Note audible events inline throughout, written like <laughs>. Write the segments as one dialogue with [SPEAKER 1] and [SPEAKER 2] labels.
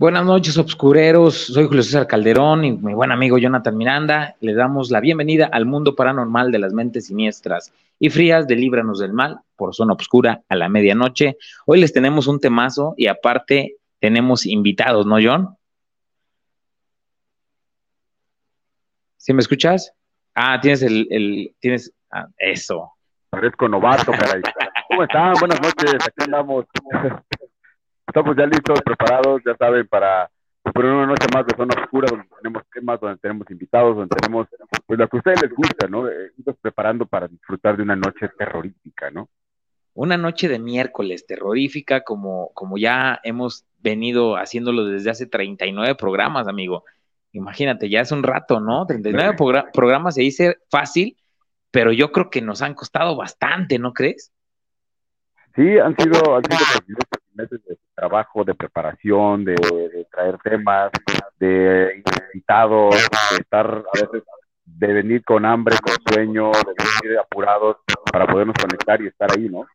[SPEAKER 1] Buenas noches, obscureros. Soy Julio César Calderón y mi buen amigo Jonathan Miranda. Le damos la bienvenida al mundo paranormal de las mentes siniestras y frías de Líbranos del Mal por Zona Obscura a la medianoche. Hoy les tenemos un temazo y aparte tenemos invitados, ¿no, John? ¿Sí me escuchas? Ah, tienes el, el tienes, ah, eso.
[SPEAKER 2] Parezco novato, caray. ¿Cómo están? Buenas noches, aquí andamos. <laughs> Estamos ya listos, preparados, ya saben, para por una noche más de zona oscura, donde tenemos temas, donde tenemos invitados, donde tenemos pues lo que a ustedes les gusta, ¿no? Eh, estamos preparando para disfrutar de una noche terrorífica, ¿no?
[SPEAKER 1] Una noche de miércoles terrorífica, como, como ya hemos venido haciéndolo desde hace 39 programas, amigo. Imagínate, ya es un rato, ¿no? 39 programas se dice fácil, pero yo creo que nos han costado bastante, ¿no crees?
[SPEAKER 2] Sí, han sido, han sido meses de trabajo, de preparación, de, traer temas, de invitados, de estar a veces, de venir con hambre, con sueño, de venir apurados para podernos conectar y estar ahí, ¿no?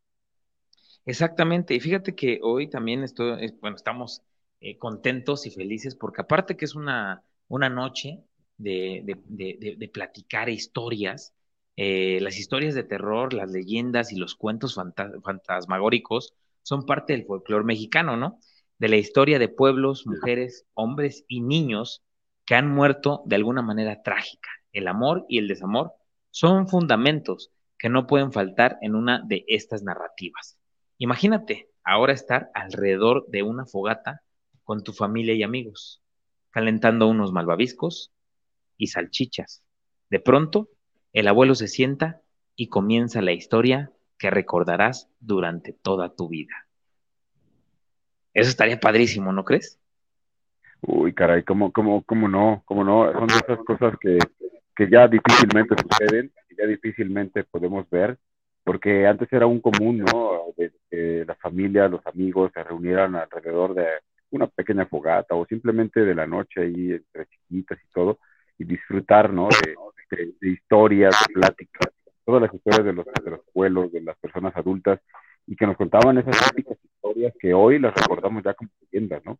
[SPEAKER 1] Exactamente, y fíjate que hoy también estoy, bueno, estamos eh, contentos y felices porque aparte que es una, una noche de, de, de, platicar historias, eh, las historias de terror, las leyendas y los cuentos fantasmagóricos son parte del folclore mexicano, ¿no? De la historia de pueblos, mujeres, hombres y niños que han muerto de alguna manera trágica. El amor y el desamor son fundamentos que no pueden faltar en una de estas narrativas. Imagínate ahora estar alrededor de una fogata con tu familia y amigos, calentando unos malvaviscos y salchichas. De pronto, el abuelo se sienta y comienza la historia que recordarás durante toda tu vida. Eso estaría padrísimo, ¿no crees?
[SPEAKER 2] Uy, caray, ¿cómo, cómo, cómo no? ¿Cómo no? Son de esas cosas que, que ya difícilmente suceden, que ya difícilmente podemos ver, porque antes era un común, ¿no? De que la familia, los amigos se reunieran alrededor de una pequeña fogata o simplemente de la noche ahí entre chiquitas y todo, y disfrutar, ¿no? De, de historias, de pláticas, todas las historias de los, de los abuelos, de las personas adultas, y que nos contaban esas típicas historias que hoy las recordamos ya como leyendas, ¿no?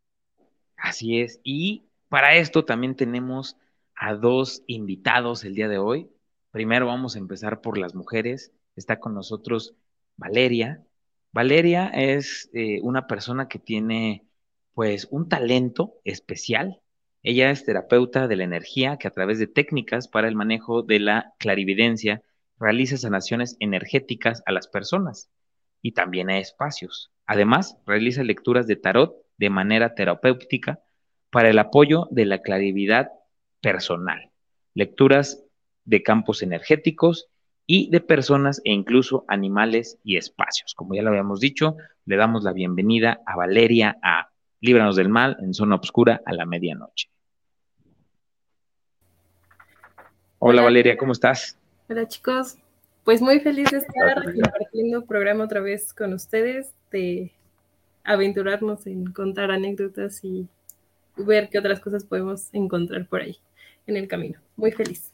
[SPEAKER 1] Así es. Y para esto también tenemos a dos invitados el día de hoy. Primero vamos a empezar por las mujeres. Está con nosotros Valeria. Valeria es eh, una persona que tiene pues un talento especial. Ella es terapeuta de la energía que a través de técnicas para el manejo de la clarividencia realiza sanaciones energéticas a las personas y también a espacios. Además, realiza lecturas de tarot de manera terapéutica para el apoyo de la claridad personal, lecturas de campos energéticos y de personas e incluso animales y espacios. Como ya lo habíamos dicho, le damos la bienvenida a Valeria a Líbranos del Mal en Zona Obscura a la medianoche. Hola Valeria, ¿cómo estás?
[SPEAKER 3] Hola chicos, pues muy feliz de estar compartiendo programa otra vez con ustedes, de aventurarnos en contar anécdotas y ver qué otras cosas podemos encontrar por ahí en el camino. Muy feliz.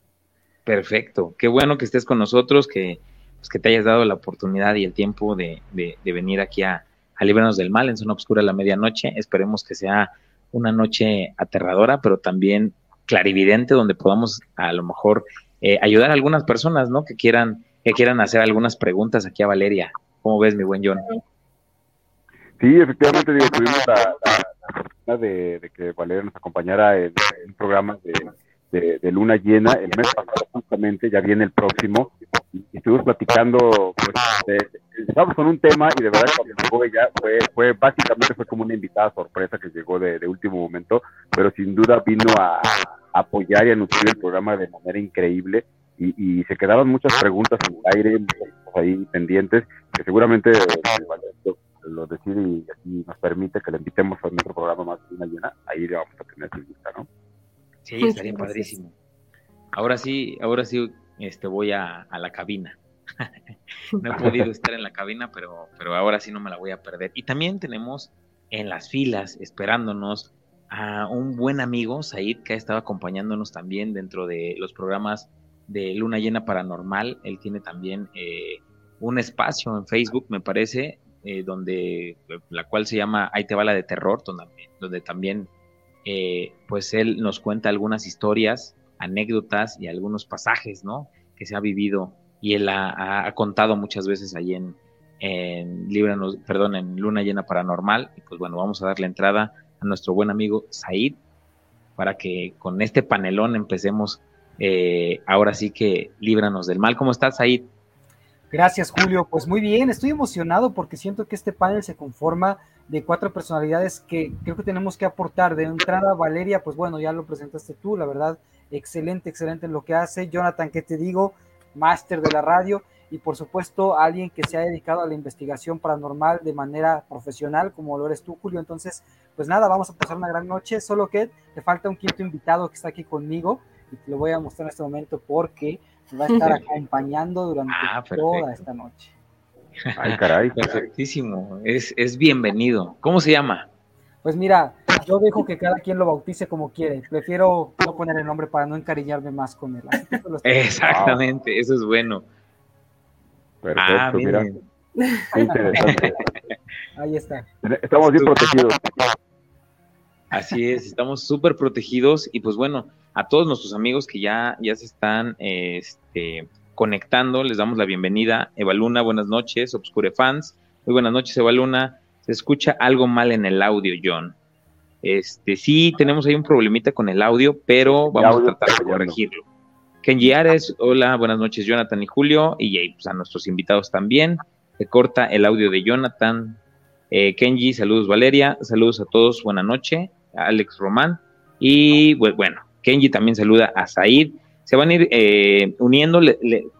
[SPEAKER 1] Perfecto, qué bueno que estés con nosotros, que, pues, que te hayas dado la oportunidad y el tiempo de, venir aquí a, a del Mal en Zona Oscura a la medianoche. Esperemos que sea una noche aterradora, pero también clarividente, donde podamos a lo mejor eh, ayudar a algunas personas, ¿no? Que quieran, quieran hacer algunas preguntas aquí a Valeria. ¿Cómo ves, mi buen John?
[SPEAKER 2] Sí, efectivamente, digo, tuvimos la, la, de, que Valeria nos acompañara en, un programa de, de, luna llena el mes pasado, justamente, ya viene el próximo, y, estuvimos platicando, pues, empezamos con un tema y de verdad cuando llegó ella fue, fue básicamente fue como una invitada sorpresa que llegó de último momento, pero sin duda vino a, apoyar y a nutrir el programa de manera increíble y, se quedaban muchas preguntas en el aire, ahí pendientes, que seguramente eh, lo, decide y, así nos permite que le invitemos a nuestro programa más una llena, ahí le vamos a tener su lista, ¿no?
[SPEAKER 1] Sí, estaría padrísimo. Ahora sí, ahora sí este, voy a, a la cabina. <laughs> no he podido estar en la cabina, pero, pero ahora sí no me la voy a perder. Y también tenemos en las filas, esperándonos, a un buen amigo, Said, que ha estado acompañándonos también dentro de los programas de Luna Llena Paranormal. Él tiene también eh, un espacio en Facebook, me parece, eh, donde la cual se llama Ahí te va de terror, donde, también eh, pues él nos cuenta algunas historias, anécdotas y algunos pasajes, ¿no? Que se ha vivido y él ha, contado muchas veces ahí en, en perdón, en Luna Llena Paranormal. Y pues bueno, vamos a darle entrada a nuestro buen amigo Said para que con este panelón empecemos eh, ahora sí que líbranos del mal. ¿Cómo estás, Said?
[SPEAKER 4] Gracias, Julio. Pues muy bien, estoy emocionado porque siento que este panel se conforma de cuatro personalidades que creo que tenemos que aportar. De entrada, Valeria, pues bueno, ya lo presentaste tú, la verdad, excelente, excelente en lo que hace. Jonathan, ¿qué te digo? Máster de la radio. Y por supuesto, alguien que se ha dedicado a la investigación paranormal de manera profesional, como lo eres tú, Julio. Entonces, pues nada, vamos a pasar una gran noche, solo que te falta un quinto invitado que está aquí conmigo y te lo voy a mostrar en este momento porque va a estar <laughs> acompañando durante ah, toda esta noche.
[SPEAKER 1] Ay, caray. <laughs> Perfectísimo. Es, es bienvenido. ¿Cómo se llama?
[SPEAKER 4] Pues mira, yo dejo que cada quien lo bautice como quiere. Prefiero no poner el nombre para no encariñarme más con él. <laughs>
[SPEAKER 1] Exactamente, eso es bueno.
[SPEAKER 2] Perfecto, ah, mira. interesante.
[SPEAKER 4] Ahí está.
[SPEAKER 2] Estamos bien protegidos.
[SPEAKER 1] Así es, estamos súper protegidos y pues bueno, a todos nuestros amigos que ya, ya se están este, conectando, les damos la bienvenida. Evaluna, buenas noches, Obscure Fans. Muy buenas noches, Evaluna. Se escucha algo mal en el audio, John. Este, sí, tenemos ahí un problemita con el audio, pero vamos a tratar de corregirlo. Kenji Ares, hola, buenas noches, Jonathan y Julio, y pues, a nuestros invitados también. Se corta el audio de Jonathan. Eh, Kenji, saludos Valeria, saludos a todos, buena noche. Alex Román. Y pues, bueno, Kenji también saluda a Said. Se van a ir eh, uniendo.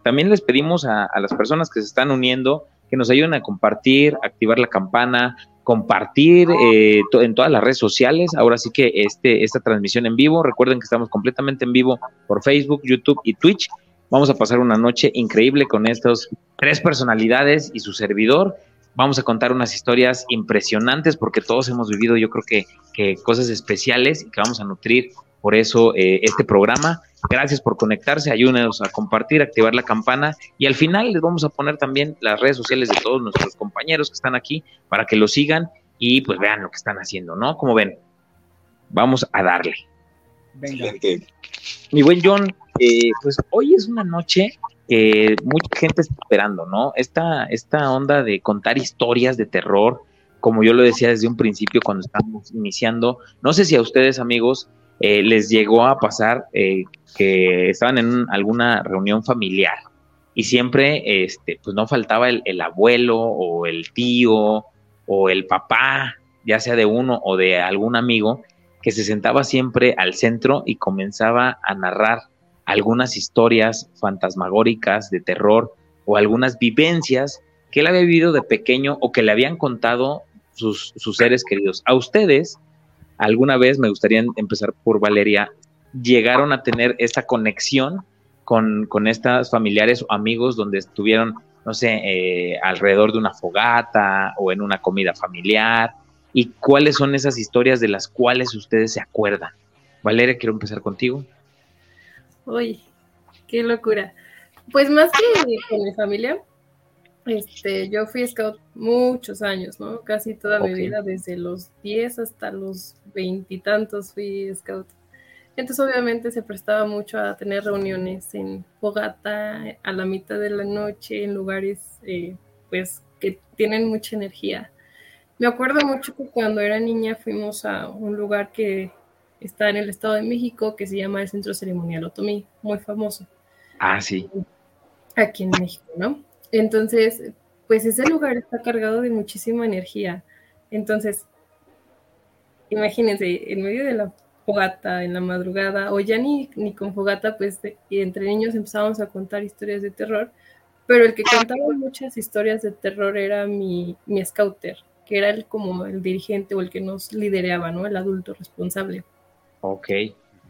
[SPEAKER 1] también les pedimos a, las personas que se están uniendo que nos ayuden a compartir, activar la campana, compartir eh, en todas las redes sociales. Ahora sí que este, esta transmisión en vivo, recuerden que estamos completamente en vivo por Facebook, YouTube y Twitch. Vamos a pasar una noche increíble con estas tres personalidades y su servidor vamos a contar unas historias impresionantes porque todos hemos vivido yo creo que, cosas especiales y que vamos a nutrir por eso eh, este programa. Gracias por conectarse, ayúdenos a compartir, activar la campana y al final les vamos a poner también las redes sociales de todos nuestros compañeros que están aquí para que lo sigan y pues vean lo que están haciendo, ¿no? Como ven, vamos a darle. Venga. Mi buen John, eh, pues hoy es una noche que mucha gente está esperando, ¿no? Esta, esta onda de contar historias de terror, como yo lo decía desde un principio cuando estábamos iniciando, no sé si a ustedes amigos eh, les llegó a pasar eh, que estaban en alguna reunión familiar y siempre este, pues no faltaba el, el abuelo o el tío o el papá, ya sea de uno o de algún amigo, que se sentaba siempre al centro y comenzaba a narrar algunas historias fantasmagóricas de terror o algunas vivencias que él había vivido de pequeño o que le habían contado sus, seres queridos. A ustedes, alguna vez me gustaría empezar por Valeria, llegaron a tener esta conexión con, con estas familiares o amigos donde estuvieron, no sé, eh, alrededor de una fogata o en una comida familiar. ¿Y cuáles son esas historias de las cuales ustedes se acuerdan? Valeria, quiero empezar contigo.
[SPEAKER 3] Uy, qué locura. Pues más que con mi familia, este, yo fui scout muchos años, ¿no? Casi toda mi vida, desde los 10 hasta los veintitantos fui scout. Entonces obviamente se prestaba mucho a tener reuniones en fogata, a la mitad de la noche, en lugares eh, pues que tienen mucha energía. Me acuerdo mucho que cuando era niña fuimos a un lugar que está en el Estado de México, que se llama el Centro Ceremonial Otomí, muy famoso.
[SPEAKER 1] Ah, sí.
[SPEAKER 3] Aquí en México, ¿no? Entonces, pues ese lugar está cargado de muchísima energía. Entonces, imagínense, en medio de la fogata, en la madrugada, o ya ni, ni con fogata, pues y entre niños empezábamos a contar historias de terror, pero el que contaba muchas historias de terror era mi, mi scouter, que era el, como el dirigente o el que nos lideraba, ¿no? El adulto responsable.
[SPEAKER 1] Ok.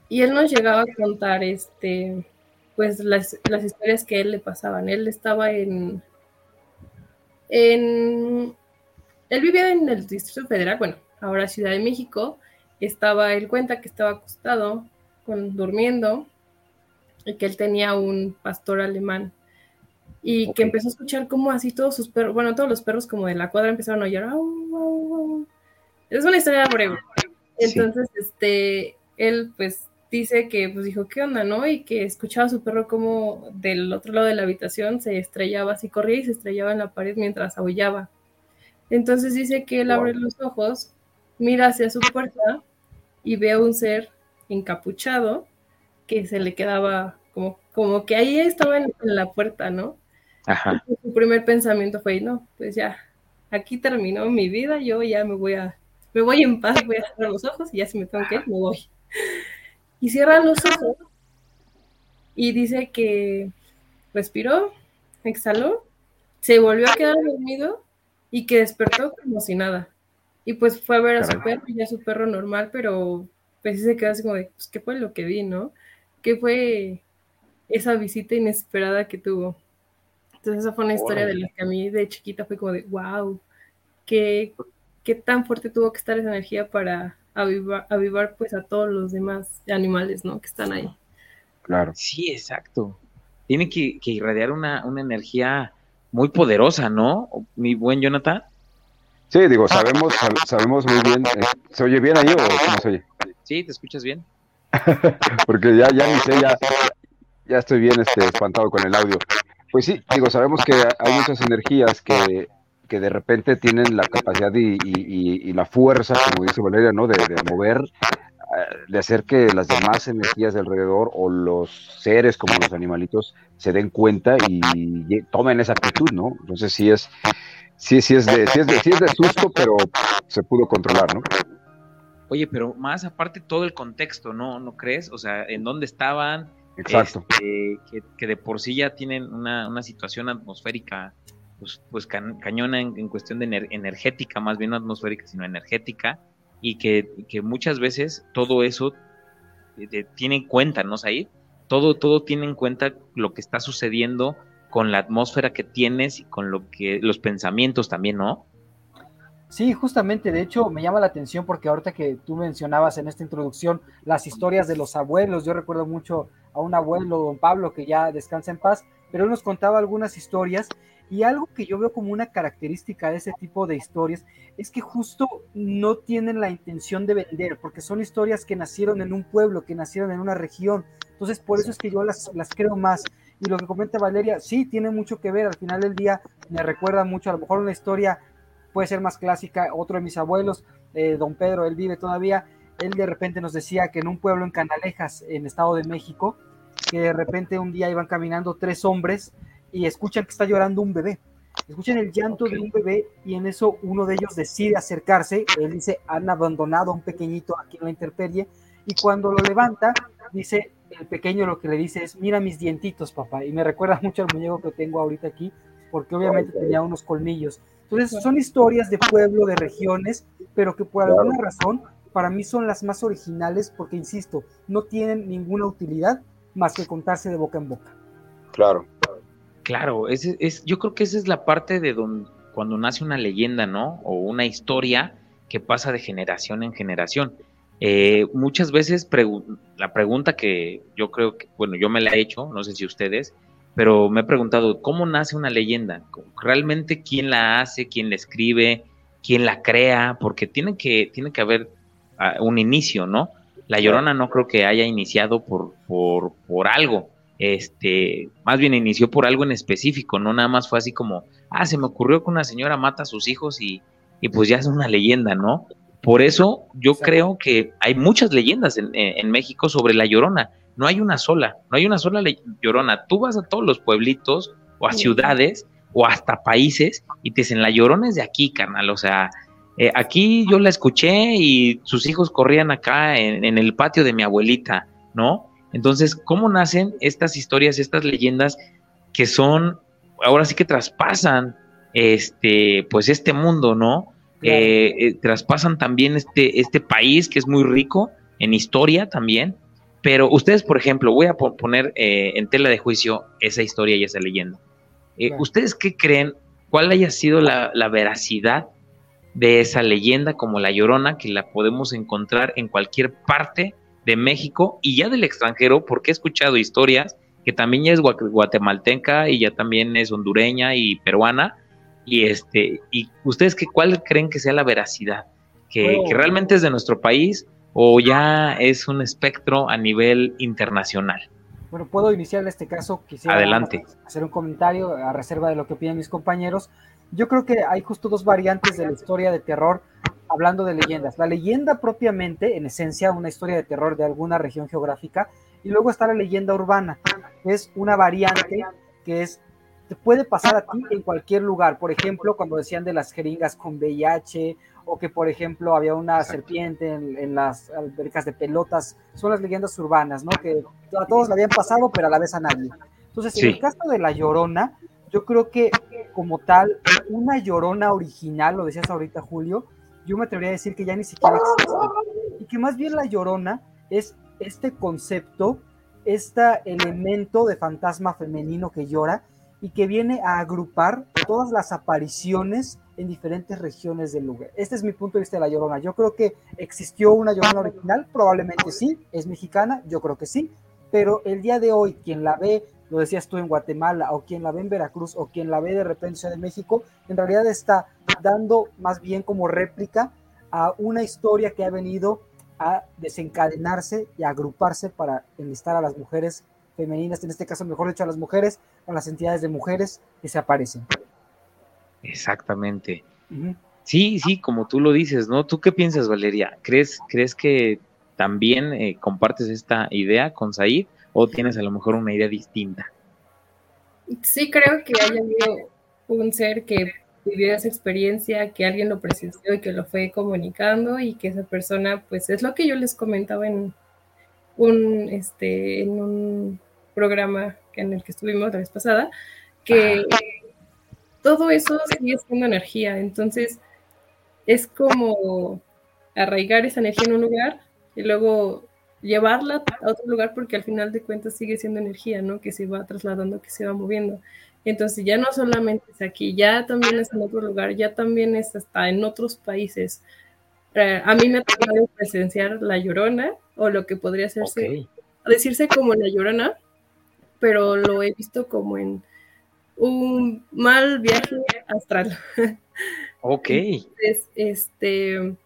[SPEAKER 3] Y él nos llegaba a contar, este, pues las, historias que a él le pasaban. Él estaba en, en, él vivía en el Distrito Federal, bueno, ahora Ciudad de México. Estaba, él cuenta que estaba acostado, con, durmiendo, y que él tenía un pastor alemán y que empezó a escuchar como así todos sus perros, bueno, todos los perros como de la cuadra empezaron a llorar. Es una historia breve, Entonces, este, él pues dice que pues dijo, ¿qué onda, no? Y que escuchaba a su perro como del otro lado de la habitación se estrellaba, así corría y se estrellaba en la pared mientras aullaba. Entonces dice que él abre los ojos, mira hacia su puerta y ve a un ser encapuchado que se le quedaba como, como que ahí estaba en, la puerta, ¿no? Ajá. su primer pensamiento fue, no, pues ya, aquí terminó mi vida, yo ya me voy a, me voy en paz, voy a cerrar los ojos y ya si me tengo que ir, me voy. Y cierra los ojos y dice que respiró, exhaló, se volvió a quedar dormido y que despertó como si nada. Y pues fue a ver a su perro, ya su perro normal, pero pues se quedó así como de, pues, ¿qué fue lo que vi, no? ¿Qué fue esa visita inesperada que tuvo? Entonces esa fue una historia de la que a mí de chiquita fue como de, wow, qué, qué tan fuerte tuvo que estar esa energía para avivar, avivar pues a todos los demás animales, ¿no? Que están ahí.
[SPEAKER 1] Claro. Sí, exacto. Tiene que, que irradiar una, una energía muy poderosa, ¿no? Mi buen Jonathan.
[SPEAKER 2] Sí, digo, sabemos, sabemos muy bien. Eh, ¿Se oye bien ahí o cómo se oye?
[SPEAKER 1] Sí, te escuchas bien. <laughs>
[SPEAKER 2] Porque ya, ya ni sé, ya, ya estoy bien este, espantado con el audio. Pues sí, digo, sabemos que hay muchas energías que, que de repente tienen la capacidad y, y, la fuerza, como dice Valeria, ¿no? De, de, mover, de hacer que las demás energías de alrededor o los seres como los animalitos se den cuenta y tomen esa actitud, ¿no? Entonces sí es, sí, sí es de, sí es de, sí es de susto, pero se pudo controlar, ¿no?
[SPEAKER 1] Oye, pero más aparte todo el contexto, ¿no? ¿No crees? O sea, en dónde estaban,
[SPEAKER 2] Exacto.
[SPEAKER 1] Este, que, de por sí ya tienen una, una situación atmosférica pues, pues cañona en, cuestión de energética, más bien no atmosférica, sino energética, y que, muchas veces todo eso eh, tiene en cuenta, ¿no, ahí Todo, todo tiene en cuenta lo que está sucediendo con la atmósfera que tienes y con lo que los pensamientos también, ¿no?
[SPEAKER 4] Sí, justamente, de hecho me llama la atención porque ahorita que tú mencionabas en esta introducción las historias de los abuelos, yo recuerdo mucho a un abuelo, don Pablo, que ya descansa en paz, pero él nos contaba algunas historias y algo que yo veo como una característica de ese tipo de historias es que justo no tienen la intención de vender, porque son historias que nacieron en un pueblo, que nacieron en una región. Entonces, por eso es que yo las, las creo más. Y lo que comenta Valeria, sí, tiene mucho que ver. Al final del día me recuerda mucho, a lo mejor una historia puede ser más clásica. Otro de mis abuelos, eh, don Pedro, él vive todavía. Él de repente nos decía que en un pueblo en Canalejas, en Estado de México, que de repente un día iban caminando tres hombres y escuchan que está llorando un bebé. Escuchan el llanto de un bebé y en eso uno de ellos decide acercarse. Él dice, han abandonado a un pequeñito aquí en la intemperie. Y cuando lo levanta, dice, el pequeño lo que le dice es, mira mis dientitos, papá. Y me recuerda <laughs> mucho al muñeco que tengo ahorita aquí, porque obviamente tenía unos colmillos. Entonces son historias de pueblo, de regiones, pero que por alguna razón para mí son las más originales porque, insisto, no tienen ninguna utilidad más que contarse de boca en boca.
[SPEAKER 2] Claro.
[SPEAKER 1] Claro, es, es, yo creo que esa es la parte de donde, cuando nace una leyenda, ¿no? O una historia que pasa de generación en generación. Eh, muchas veces la pregunta que yo creo que, bueno, yo me la he hecho, no sé si ustedes, pero me he preguntado, ¿cómo nace una leyenda? ¿Realmente quién la hace, quién la escribe, quién la crea? Porque tiene que, tiene que haber ah, un inicio, ¿no? La Llorona no creo que haya iniciado por, por, por algo este, más bien inició por algo en específico, no nada más fue así como, ah, se me ocurrió que una señora mata a sus hijos y, y pues ya es una leyenda, ¿no? Por eso yo creo que hay muchas leyendas en, en, México sobre la llorona, no hay una sola, no hay una sola llorona, tú vas a todos los pueblitos o a ciudades o hasta países y te dicen, la llorona es de aquí, carnal, o sea, eh, aquí yo la escuché y sus hijos corrían acá en, en el patio de mi abuelita, ¿no? Entonces, ¿cómo nacen estas historias, estas leyendas que son, ahora sí que traspasan este, pues este mundo, ¿no? Eh, eh, traspasan también este, este país que es muy rico en historia también. Pero ustedes, por ejemplo, voy a poner eh, en tela de juicio esa historia y esa leyenda. ¿Ustedes qué creen? ¿Cuál haya sido la, la veracidad de esa leyenda como la Llorona, que la podemos encontrar en cualquier parte de México y ya del extranjero, porque he escuchado historias que también ya es guatemalteca y ya también es hondureña y peruana. Y este, y ustedes qué cuál creen que sea la veracidad que, que realmente es de nuestro país o ya es un espectro a nivel internacional.
[SPEAKER 4] Bueno, puedo iniciar en este caso. Quisiera
[SPEAKER 1] Adelante.
[SPEAKER 4] hacer un comentario a reserva de lo que opinan mis compañeros. Yo creo que hay justo dos variantes de la historia de terror hablando de leyendas. La leyenda propiamente, en esencia, una historia de terror de alguna región geográfica, y luego está la leyenda urbana, que es una variante que es te puede pasar a ti en cualquier lugar. Por ejemplo, cuando decían de las jeringas con VIH o que, por ejemplo, había una serpiente en, las albercas de pelotas, son las leyendas urbanas, ¿no? Que a todos la habían pasado, pero a la vez a nadie. Entonces, en el caso de la llorona, yo creo que como tal, una llorona original, lo decías ahorita, Julio, yo me atrevería a decir que ya ni siquiera existe. Y que más bien la llorona es este concepto, este elemento de fantasma femenino que llora y que viene a agrupar todas las apariciones en diferentes regiones del lugar. Este es mi punto de vista de la Llorona. Yo creo que existió una Llorona original, probablemente sí, es mexicana, yo creo que sí, pero el día de hoy quien la ve, lo decías tú en Guatemala, o quien la ve en Veracruz, o quien la ve de repente en Ciudad de México, en realidad está dando más bien como réplica a una historia que ha venido a desencadenarse y a agruparse para enlistar a las mujeres femeninas, en este caso, mejor dicho, a las mujeres, a las entidades de mujeres que se aparecen.
[SPEAKER 1] Exactamente. Sí, sí, como tú lo dices, ¿no? ¿Tú qué piensas, Valeria? ¿Crees, crees que también eh, compartes esta idea con Said o tienes a lo mejor una idea distinta?
[SPEAKER 3] Sí, creo que haya habido un ser que vivió esa experiencia, que alguien lo presenció y que lo fue comunicando y que esa persona, pues es lo que yo les comentaba en un, este, en un programa en el que estuvimos la vez pasada, que todo eso sigue siendo energía, entonces es como arraigar esa energía en un lugar y luego llevarla a otro lugar porque al final de cuentas sigue siendo energía, ¿no? Que se va trasladando, que se va moviendo. Entonces ya no solamente es aquí, ya también es en otro lugar, ya también es hasta en otros países. Eh, a mí me ha tocado presenciar la llorona o lo que podría hacerse, decirse como la llorona, pero lo he visto como en un mal viaje astral.
[SPEAKER 1] Ok.
[SPEAKER 3] este,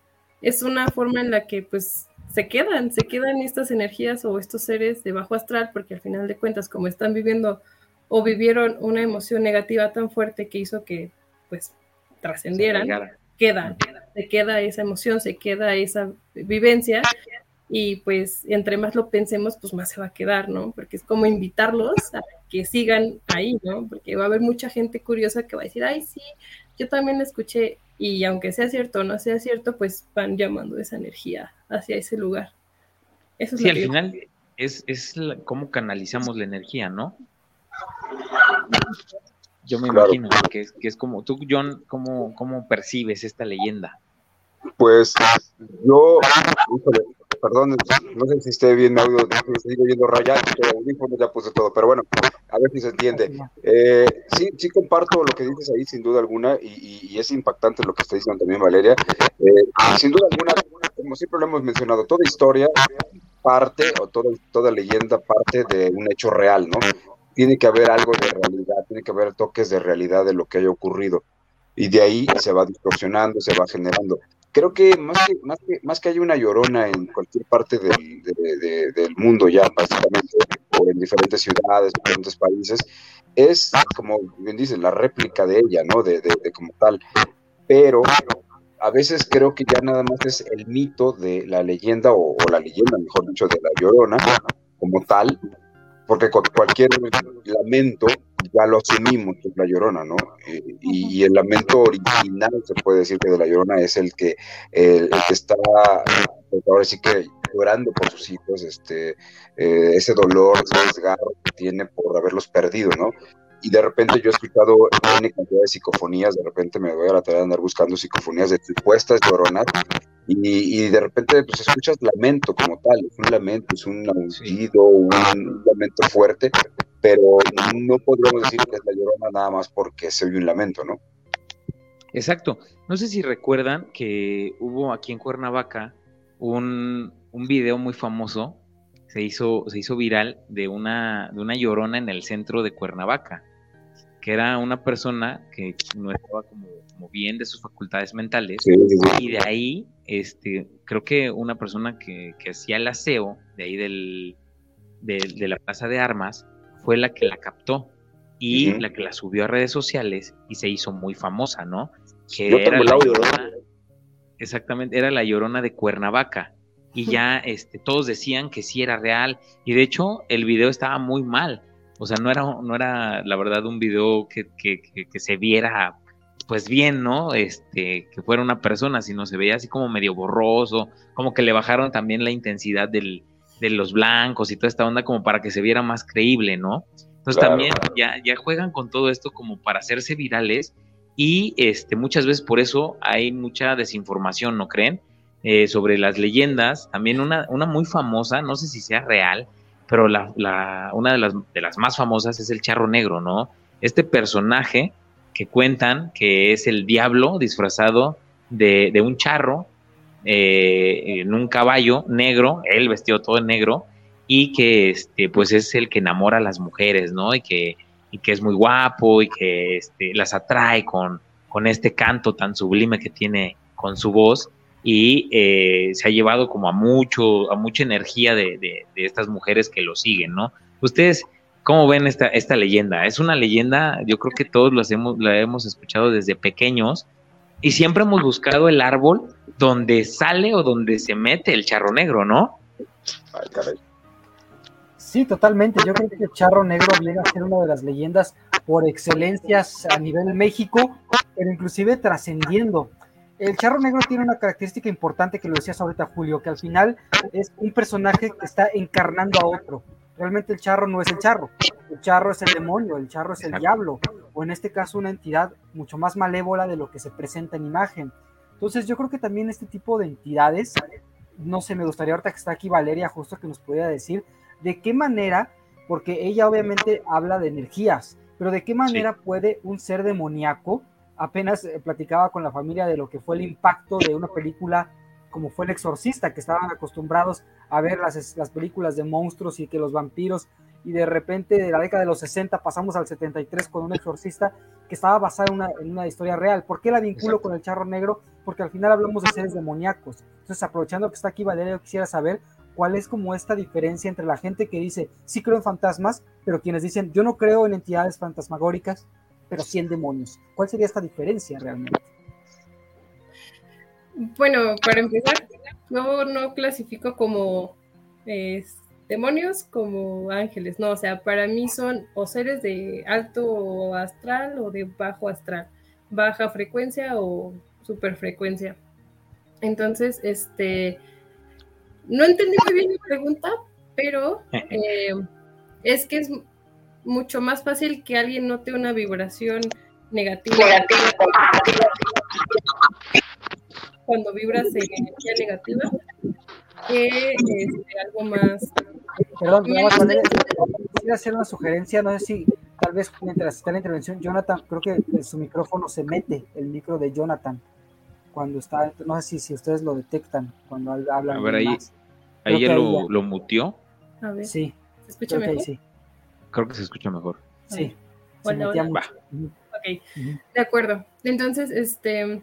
[SPEAKER 3] es una forma en la que pues se quedan, se quedan estas energías o estos seres de bajo astral, porque al final de cuentas, como están viviendo o vivieron una emoción negativa tan fuerte que hizo que pues trascendieran, quedan, se queda esa emoción, se queda esa vivencia y pues entre más lo pensemos, pues más se va a quedar, ¿no? Porque es como invitarlos a que sigan ahí, ¿no? Porque va a haber mucha gente curiosa que va a decir, ay, sí, yo también escuché y aunque sea cierto o no sea cierto, pues van llamando esa energía hacia ese lugar.
[SPEAKER 1] Eso es sí, al final es, es cómo canalizamos la energía, ¿no? Yo me imagino que es, que es como, tú, John, ¿cómo, ¿cómo percibes esta leyenda?
[SPEAKER 5] Pues yo, perdón, no sé si esté bien mi audio, sigo viendo rayado, ya puse todo, pero bueno, a ver si se entiende. Eh, sí, sí comparto lo que dices ahí, sin duda alguna, y, es impactante lo que está diciendo también Valeria. Eh, sin duda alguna, como siempre lo hemos mencionado, toda historia parte, o toda, toda leyenda parte de un hecho real, ¿no? Tiene que haber algo de realidad, tiene que haber toques de realidad de lo que haya ocurrido. Y de ahí se va distorsionando, se va generando creo que más que, más que, más que hay una llorona en cualquier parte del, del mundo ya, básicamente, o en diferentes ciudades, diferentes países, es, como bien dicen, la réplica de ella, ¿no? De, de, como tal. Pero a veces creo que ya nada más es el mito de la leyenda, o, o la leyenda, mejor dicho, de la llorona, como tal, porque cualquier lamento ya lo asumimos que es la llorona, ¿no? Y, el lamento original, se puede decir que de la llorona es el que, el, que está, pues, ahora sí que llorando por sus hijos, este, eh, ese dolor, ese desgarro que tiene por haberlos perdido, ¿no? y de repente yo he escuchado una cantidad de psicofonías, de repente me voy a la tarea de andar buscando psicofonías de supuestas lloronas, y, y, de repente pues escuchas lamento como tal, es un lamento, es un aullido, un, lamento fuerte, pero no podríamos decir que es la llorona nada más porque se oye un lamento, ¿no?
[SPEAKER 1] Exacto. No sé si recuerdan que hubo aquí en Cuernavaca un, un video muy famoso, se hizo, se hizo viral de una, de una llorona en el centro de Cuernavaca que era una persona que no estaba como, bien de sus facultades mentales, y de ahí, este, creo que una persona que, hacía el aseo de ahí del, de, la plaza de armas fue la que la captó y la que la subió a redes sociales y se hizo muy famosa, ¿no? Que era la llorona, exactamente, era la llorona de Cuernavaca. Y <laughs> ya este, todos decían que sí era real. Y de hecho, el video estaba muy mal. O sea, no era, no era la verdad un video que, que, que, se viera pues bien, ¿no? Este, que fuera una persona, sino se veía así como medio borroso, como que le bajaron también la intensidad del, de los blancos y toda esta onda como para que se viera más creíble, ¿no? Entonces también ya, ya juegan con todo esto como para hacerse virales y este, muchas veces por eso hay mucha desinformación, ¿no creen? Eh, sobre las leyendas, también una, una muy famosa, no sé si sea real, pero la, una de las, más famosas es el Charro Negro, ¿no? Este personaje que cuentan que es el diablo disfrazado de, de un charro eh, en un caballo negro, él vestido todo en negro, y que este, pues es el que enamora a las mujeres, ¿no? Y que, y que es muy guapo y que este, las atrae con, con este canto tan sublime que tiene con su voz y eh, se ha llevado como a mucho, a mucha energía de, de, estas mujeres que lo siguen, ¿no? Ustedes, ¿cómo ven esta, esta leyenda? Es una leyenda, yo creo que todos lo hemos, la hemos escuchado desde pequeños y siempre hemos buscado el árbol donde sale o donde se mete el charro negro, ¿no? Ay,
[SPEAKER 4] caray. Sí, totalmente. Yo creo que el charro negro viene a ser una de las leyendas por excelencias a nivel México, pero inclusive trascendiendo. El charro negro tiene una característica importante que lo decías ahorita, Julio, que al final es un personaje que está encarnando a otro. Realmente el charro no es el charro, el charro es el demonio, el charro es el diablo, o en este caso una entidad mucho más malévola de lo que se presenta en imagen. Entonces yo creo que también este tipo de entidades, no sé, me gustaría ahorita que está aquí Valeria justo que nos pudiera decir de qué manera, porque ella obviamente habla de energías, pero de qué manera puede un ser demoníaco, apenas eh, platicaba con la familia de lo que fue el impacto de una película como fue El Exorcista, que estaban acostumbrados a ver las, las películas de monstruos y que los vampiros, y de repente de la década de los 60 pasamos al 73 con un exorcista que estaba basado en una, en una historia real. ¿Por qué la vinculo con el charro negro? Porque al final hablamos de seres demoníacos. Entonces, aprovechando que está aquí Valeria, quisiera saber cuál es como esta diferencia entre la gente que dice, sí creo en fantasmas, pero quienes dicen, yo no creo en entidades fantasmagóricas, pero sí en demonios. ¿Cuál sería esta diferencia realmente?
[SPEAKER 3] Bueno, para empezar, yo no clasifico como demonios como ángeles, no, o sea, para mí son o seres de alto astral o de bajo astral, baja frecuencia o super frecuencia. Entonces, este, no entendí muy bien la pregunta, pero <laughs> eh, es que es mucho más fácil que alguien note una vibración negativa cuando vibras en energía negativa que este, algo más.
[SPEAKER 4] Perdón, quisiera hacer una sugerencia, no sé si tal vez mientras está la intervención, Jonathan, creo que su micrófono se mete, el micro de Jonathan, cuando está, no sé si, si ustedes lo detectan cuando hablan.
[SPEAKER 1] A ver, ahí, ahí ya lo, lo mutió.
[SPEAKER 3] A ver.
[SPEAKER 4] Sí.
[SPEAKER 3] ¿Se escucha mejor? Sí.
[SPEAKER 1] Creo que se escucha mejor.
[SPEAKER 4] Sí.
[SPEAKER 3] Bueno, Ok, de acuerdo. Entonces, este,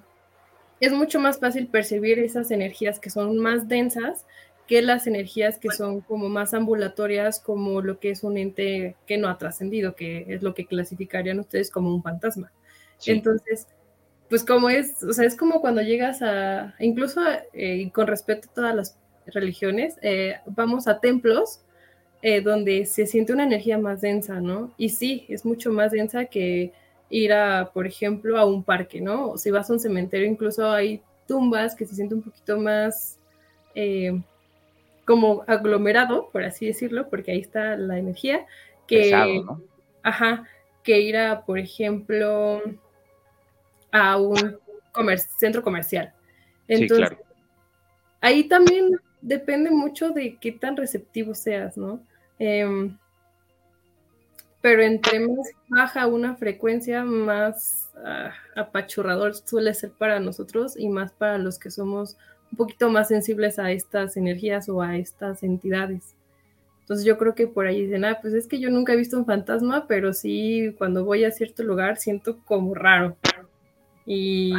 [SPEAKER 3] es mucho más fácil percibir esas energías que son más densas que las energías que son como más ambulatorias, como lo que es un ente que no ha trascendido, que es lo que clasificarían ustedes como un fantasma. Entonces, pues como es, o sea, es como cuando llegas a, incluso eh, con respecto a todas las religiones, eh, vamos a templos eh, donde se siente una energía más densa, ¿no? Y sí, es mucho más densa que ir a, por ejemplo, a un parque, ¿no? O si vas a un cementerio, incluso hay tumbas que se sienten un poquito más eh, como aglomerado, por así decirlo, porque ahí está la energía, que, ajá, que ir a, por ejemplo, a un centro comercial. Entonces, ahí también depende mucho de qué tan receptivo seas, ¿no? Em, pero entre más baja una frecuencia, más ah, apachurrador suele ser para nosotros y más para los que somos un poquito más sensibles a estas energías o a estas entidades. Entonces yo creo que por ahí dicen, ah, pues es que yo nunca he visto un fantasma, pero sí cuando voy a cierto lugar siento como raro. Y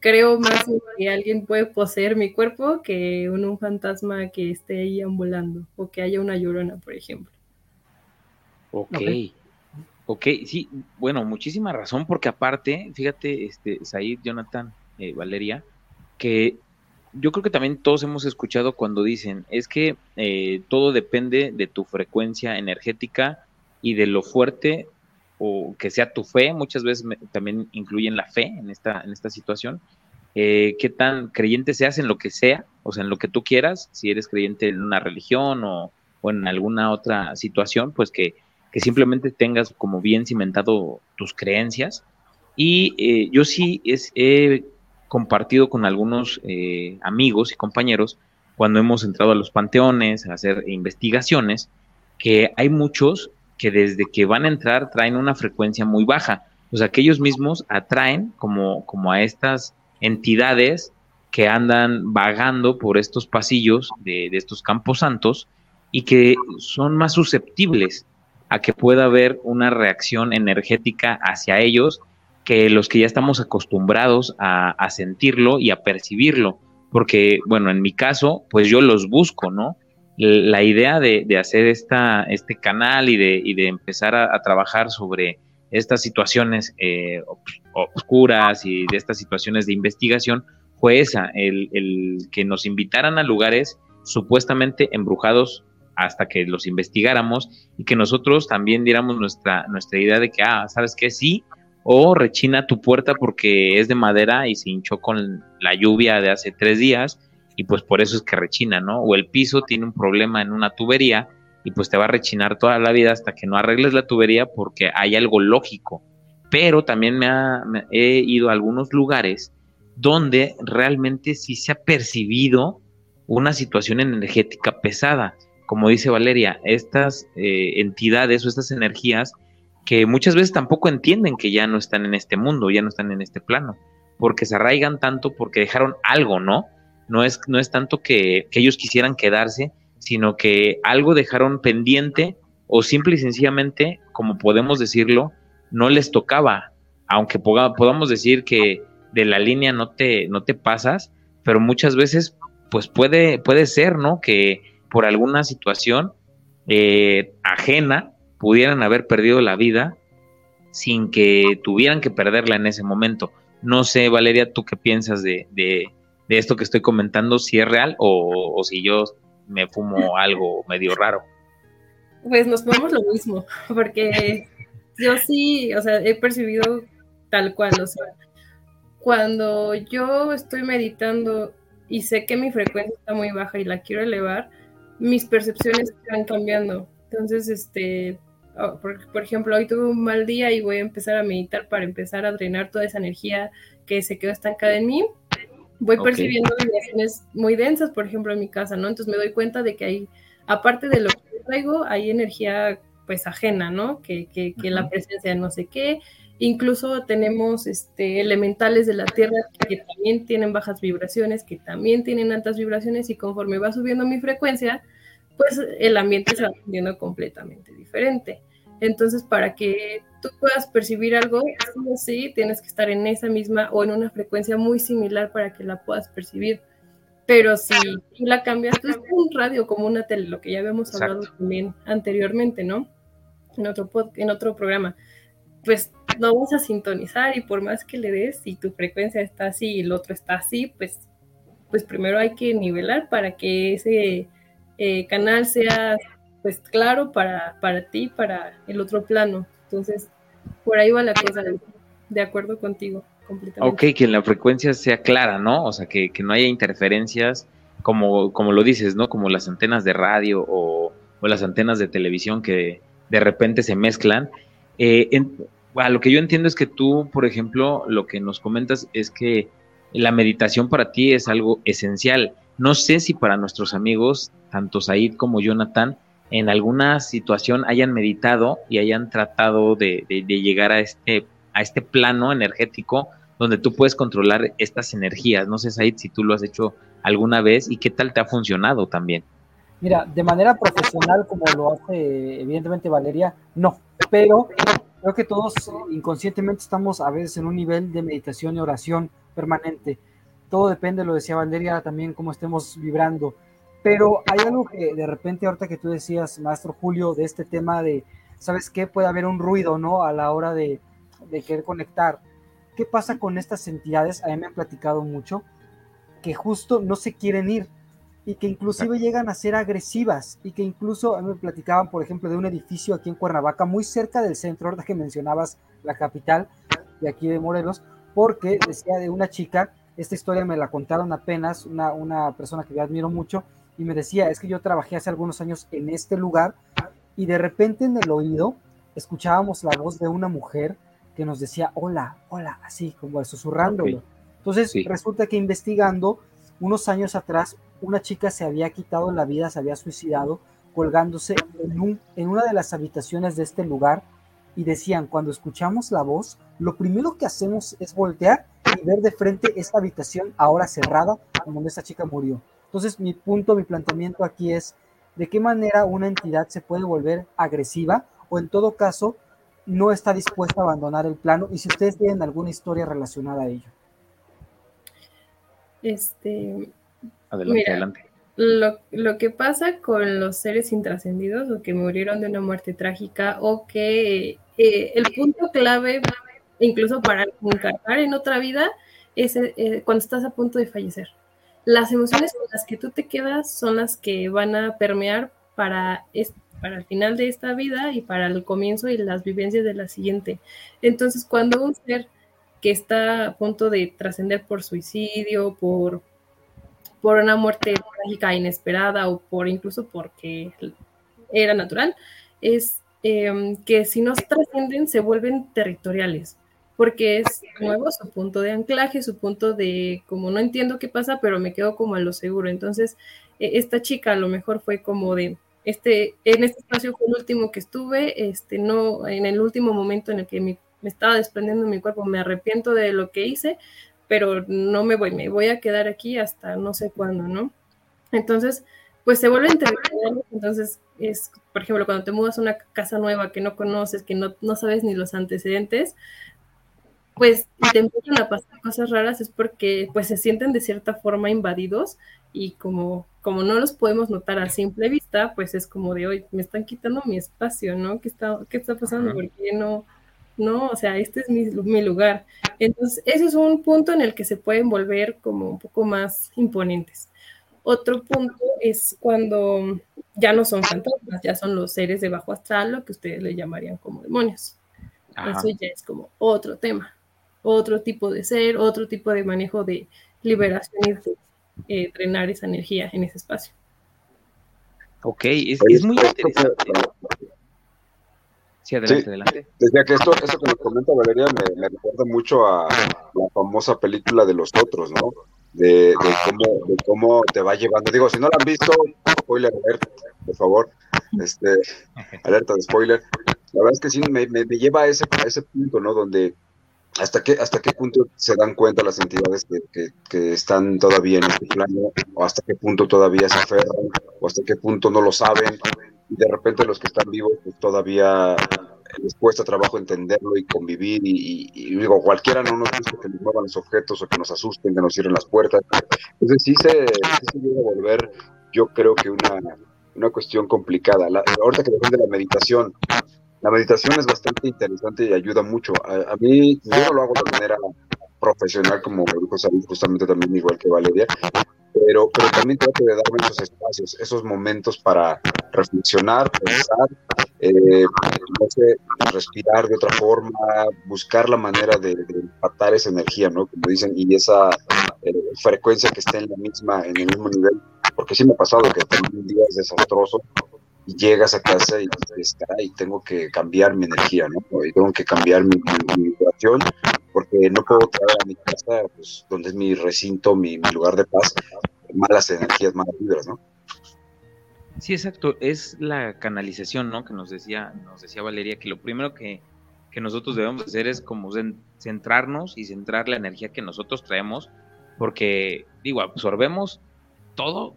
[SPEAKER 3] creo más que alguien puede poseer mi cuerpo que un, un fantasma que esté ahí ambulando o que haya una llorona, por ejemplo.
[SPEAKER 1] Ok. Ok, sí, bueno, muchísima razón, porque aparte, fíjate, este, Said, Jonathan, eh, Valeria, que yo creo que también todos hemos escuchado cuando dicen, es que eh, todo depende de tu frecuencia energética y de lo fuerte o que sea tu fe, muchas veces también incluyen la fe en esta, en esta situación, eh, qué tan creyente seas en lo que sea, o sea, en lo que tú quieras, si eres creyente en una religión o, o en alguna otra situación, pues que, que, simplemente tengas como bien cimentado tus creencias. Y eh, yo sí es, he compartido con algunos eh, amigos y compañeros cuando hemos entrado a los panteones a hacer investigaciones, que hay muchos que desde que van a entrar traen una frecuencia muy baja. O sea, que ellos mismos atraen como, como a estas entidades que andan vagando por estos pasillos de, de estos campos santos y que son más susceptibles a que pueda haber una reacción energética hacia ellos que los que ya estamos acostumbrados a, sentirlo y a percibirlo. Porque, bueno, en mi caso, pues yo los busco, ¿no? La idea de, hacer esta, este canal y de, de empezar a, trabajar sobre estas situaciones eh, oscuras y de estas situaciones de investigación fue esa, el, el que nos invitaran a lugares supuestamente embrujados hasta que los investigáramos y que nosotros también diéramos nuestra, nuestra idea de que, ah, ¿sabes qué? Sí, o rechina tu puerta porque es de madera y se hinchó con la lluvia de hace tres días y pues por eso es que rechina, ¿no? O el piso tiene un problema en una tubería y pues te va a rechinar toda la vida hasta que no arregles la tubería porque hay algo lógico. Pero también me, he ido a algunos lugares donde realmente sí se ha percibido una situación energética pesada. Como dice Valeria, estas eh, entidades o estas energías que muchas veces tampoco entienden que ya no están en este mundo, ya no están en este plano, porque se arraigan tanto porque dejaron algo, ¿no? No es, no es tanto que, ellos quisieran quedarse, sino que algo dejaron pendiente o simple y sencillamente, como podemos decirlo, no les tocaba, aunque podamos decir que de la línea no te, no te pasas, pero muchas veces pues puede, puede ser, ¿no? Que por alguna situación eh, ajena pudieran haber perdido la vida sin que tuvieran que perderla en ese momento. No sé, Valeria, ¿tú qué piensas de, esto que estoy comentando? Si es real o, si yo me fumo <laughs> algo medio raro.
[SPEAKER 3] Pues nos fumamos lo mismo, porque yo sí, o sea, he percibido tal cual, o sea, cuando yo estoy meditando y sé que mi frecuencia está muy baja y la quiero elevar, mis percepciones están cambiando. Entonces, este, Oh, por, ejemplo, hoy tuve un mal día y voy a empezar a meditar para empezar a drenar toda esa energía que se quedó estancada en mí. Voy percibiendo vibraciones muy densas, por ejemplo, en mi casa, ¿no? Entonces me doy cuenta de que hay, aparte de lo que traigo, hay energía pues ajena, ¿no? Que, que, que la presencia de no sé qué. Incluso tenemos este, elementales de la Tierra que también tienen bajas vibraciones, que también tienen altas vibraciones y conforme va subiendo mi frecuencia, pues el ambiente se va poniendo completamente diferente. Entonces, para que tú puedas percibir algo, sí tienes que estar en esa misma o en una frecuencia muy similar para que la puedas percibir. Pero si tú la cambias, pues es un radio como una tele, lo que ya habíamos hablado también anteriormente, ¿no? En otro, en otro programa. Pues no vas a sintonizar y por más que le des, si tu frecuencia está así y el otro está así, pues, pues primero hay que nivelar para que ese eh, canal sea pues claro para, para ti, para el otro plano. Entonces, por ahí va la cosa, de acuerdo contigo.
[SPEAKER 1] Completamente. Ok, que la frecuencia sea clara, ¿no? O sea, que, no haya interferencias, como, como lo dices, ¿no? Como las antenas de radio o, las antenas de televisión que de repente se mezclan. Eh, a lo que yo entiendo es que tú, por ejemplo, lo que nos comentas es que la meditación para ti es algo esencial. No sé si para nuestros amigos, tanto Said como Jonathan, en alguna situación hayan meditado y hayan tratado de, llegar a este, a este plano energético donde tú puedes controlar estas energías. No sé, Said, si tú lo has hecho alguna vez y qué tal te ha funcionado también.
[SPEAKER 4] Mira, de manera profesional, como lo hace evidentemente Valeria, no, pero creo que todos inconscientemente estamos a veces en un nivel de meditación y oración permanente. Todo depende, lo decía Valeria, también cómo estemos vibrando. Pero hay algo que de repente, ahorita que tú decías, maestro Julio, de este tema de, ¿sabes qué? Puede haber un ruido, ¿no? A la hora de, de querer conectar. ¿Qué pasa con estas entidades? A mí me han platicado mucho que justo no se quieren ir y que inclusive llegan a ser agresivas y que incluso a mí me platicaban, por ejemplo, de un edificio aquí en Cuernavaca, muy cerca del centro, ahorita que mencionabas la capital de aquí de Morelos, porque decía de una chica, esta historia me la contaron apenas, una, una persona que yo admiro mucho, y me decía, es que yo trabajé hace algunos años en este lugar y de repente en el oído escuchábamos la voz de una mujer que nos decía, hola, hola, así como susurrándolo. Entonces resulta que investigando, unos años atrás, una chica se había quitado la vida, se había suicidado colgándose en, un, en una de las habitaciones de este lugar y decían, cuando escuchamos la voz, lo primero que hacemos es voltear y ver de frente esta habitación ahora cerrada donde esta chica murió. Entonces mi punto, mi planteamiento aquí es, ¿de qué manera una entidad se puede volver agresiva o en todo caso no está dispuesta a abandonar el plano? Y si ustedes tienen alguna historia relacionada a ello.
[SPEAKER 3] Este, adelante, adelante. Lo, lo, que pasa con los seres intrascendidos o que murieron de una muerte trágica o que eh, el punto clave, incluso para encarnar en otra vida, es eh, cuando estás a punto de fallecer. Las emociones con las que tú te quedas son las que van a permear para, para el final de esta vida y para el comienzo y las vivencias de la siguiente. Entonces, cuando un ser que está a punto de trascender por suicidio, por, por una muerte trágica inesperada o por incluso porque era natural, es em, que si no trascienden se vuelven territoriales, porque es nuevo su punto de anclaje, su punto de como no entiendo qué pasa, pero me quedo como a lo seguro. Entonces, e, esta chica a lo mejor fue como de, este, en este espacio fue el último que estuve, este, no, en el último momento en el que mi me estaba desprendiendo mi cuerpo, me arrepiento de lo que hice, pero no me voy, me voy a quedar aquí hasta no sé cuándo, ¿no? Entonces, pues se vuelven territoriales, entonces es, por ejemplo, cuando te mudas a una casa nueva que no conoces, que no, no sabes ni los antecedentes, pues te empiezan a pasar cosas raras es porque pues se sienten de cierta forma invadidos y como, como no los podemos notar a simple vista, pues es como de hoy, me están quitando mi espacio, ¿no? ¿Qué está, qué está pasando? ¿Por qué no, ¿no? O sea, este es mi, mi, lugar. Entonces, ese es un punto en el que se pueden volver como un poco más imponentes. Otro punto es cuando ya no son fantasmas, ya son los seres de bajo astral, lo que ustedes le llamarían como demonios. Eso ya es como otro tema, otro tipo de ser, otro tipo de manejo de liberación y de eh, drenar esa energía en ese espacio.
[SPEAKER 1] Ok, es, es muy interesante. Sí, adelante, adelante.
[SPEAKER 5] Desde que esto, eso que nos comenta Valeria me, recuerda mucho a la famosa película de los otros, ¿no? De, cómo, de cómo te va llevando. Digo, si no la han visto, spoiler alert, por favor. Este, alerta de spoiler. La verdad es que sí, me, me, lleva a ese, a ese punto, ¿no? Donde hasta qué, hasta qué punto se dan cuenta las entidades que, que, están todavía en este plano, o hasta qué punto todavía se aferran, o hasta qué punto no lo saben, y de repente los que están vivos pues todavía les cuesta trabajo entenderlo y convivir y, digo, cualquiera no nos gusta que nos muevan los objetos o que nos asusten, que nos cierren las puertas. Entonces sí se, sí se llega a volver, yo creo que una, una cuestión complicada. La, ahorita que depende de la meditación, la meditación es bastante interesante y ayuda mucho. A, mí, yo no lo hago de manera profesional como dijo justamente también igual que Valeria, pero, pero también trato de darme esos espacios, esos momentos para reflexionar, pensar, eh, no sé, respirar de otra forma, buscar la manera de, de esa energía, ¿no? Como dicen, y esa eh, frecuencia que esté en la misma, en el mismo nivel, porque sí me ha pasado que tengo un día desastroso llegas a casa y dices, y tengo que cambiar mi energía, ¿no? Y tengo que cambiar mi, mi, vibración porque no puedo traer a mi casa, pues, donde es mi recinto, mi, mi lugar de paz, malas energías, malas vibras, ¿no?
[SPEAKER 1] Sí, exacto. Es la canalización, ¿no? Que nos decía, nos decía Valeria, que lo primero que, que nosotros debemos hacer es como centrarnos y centrar la energía que nosotros traemos, porque, digo, absorbemos todo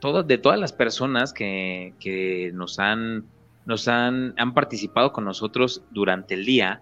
[SPEAKER 1] de todas las personas que, que nos han nos han, han participado con nosotros durante el día,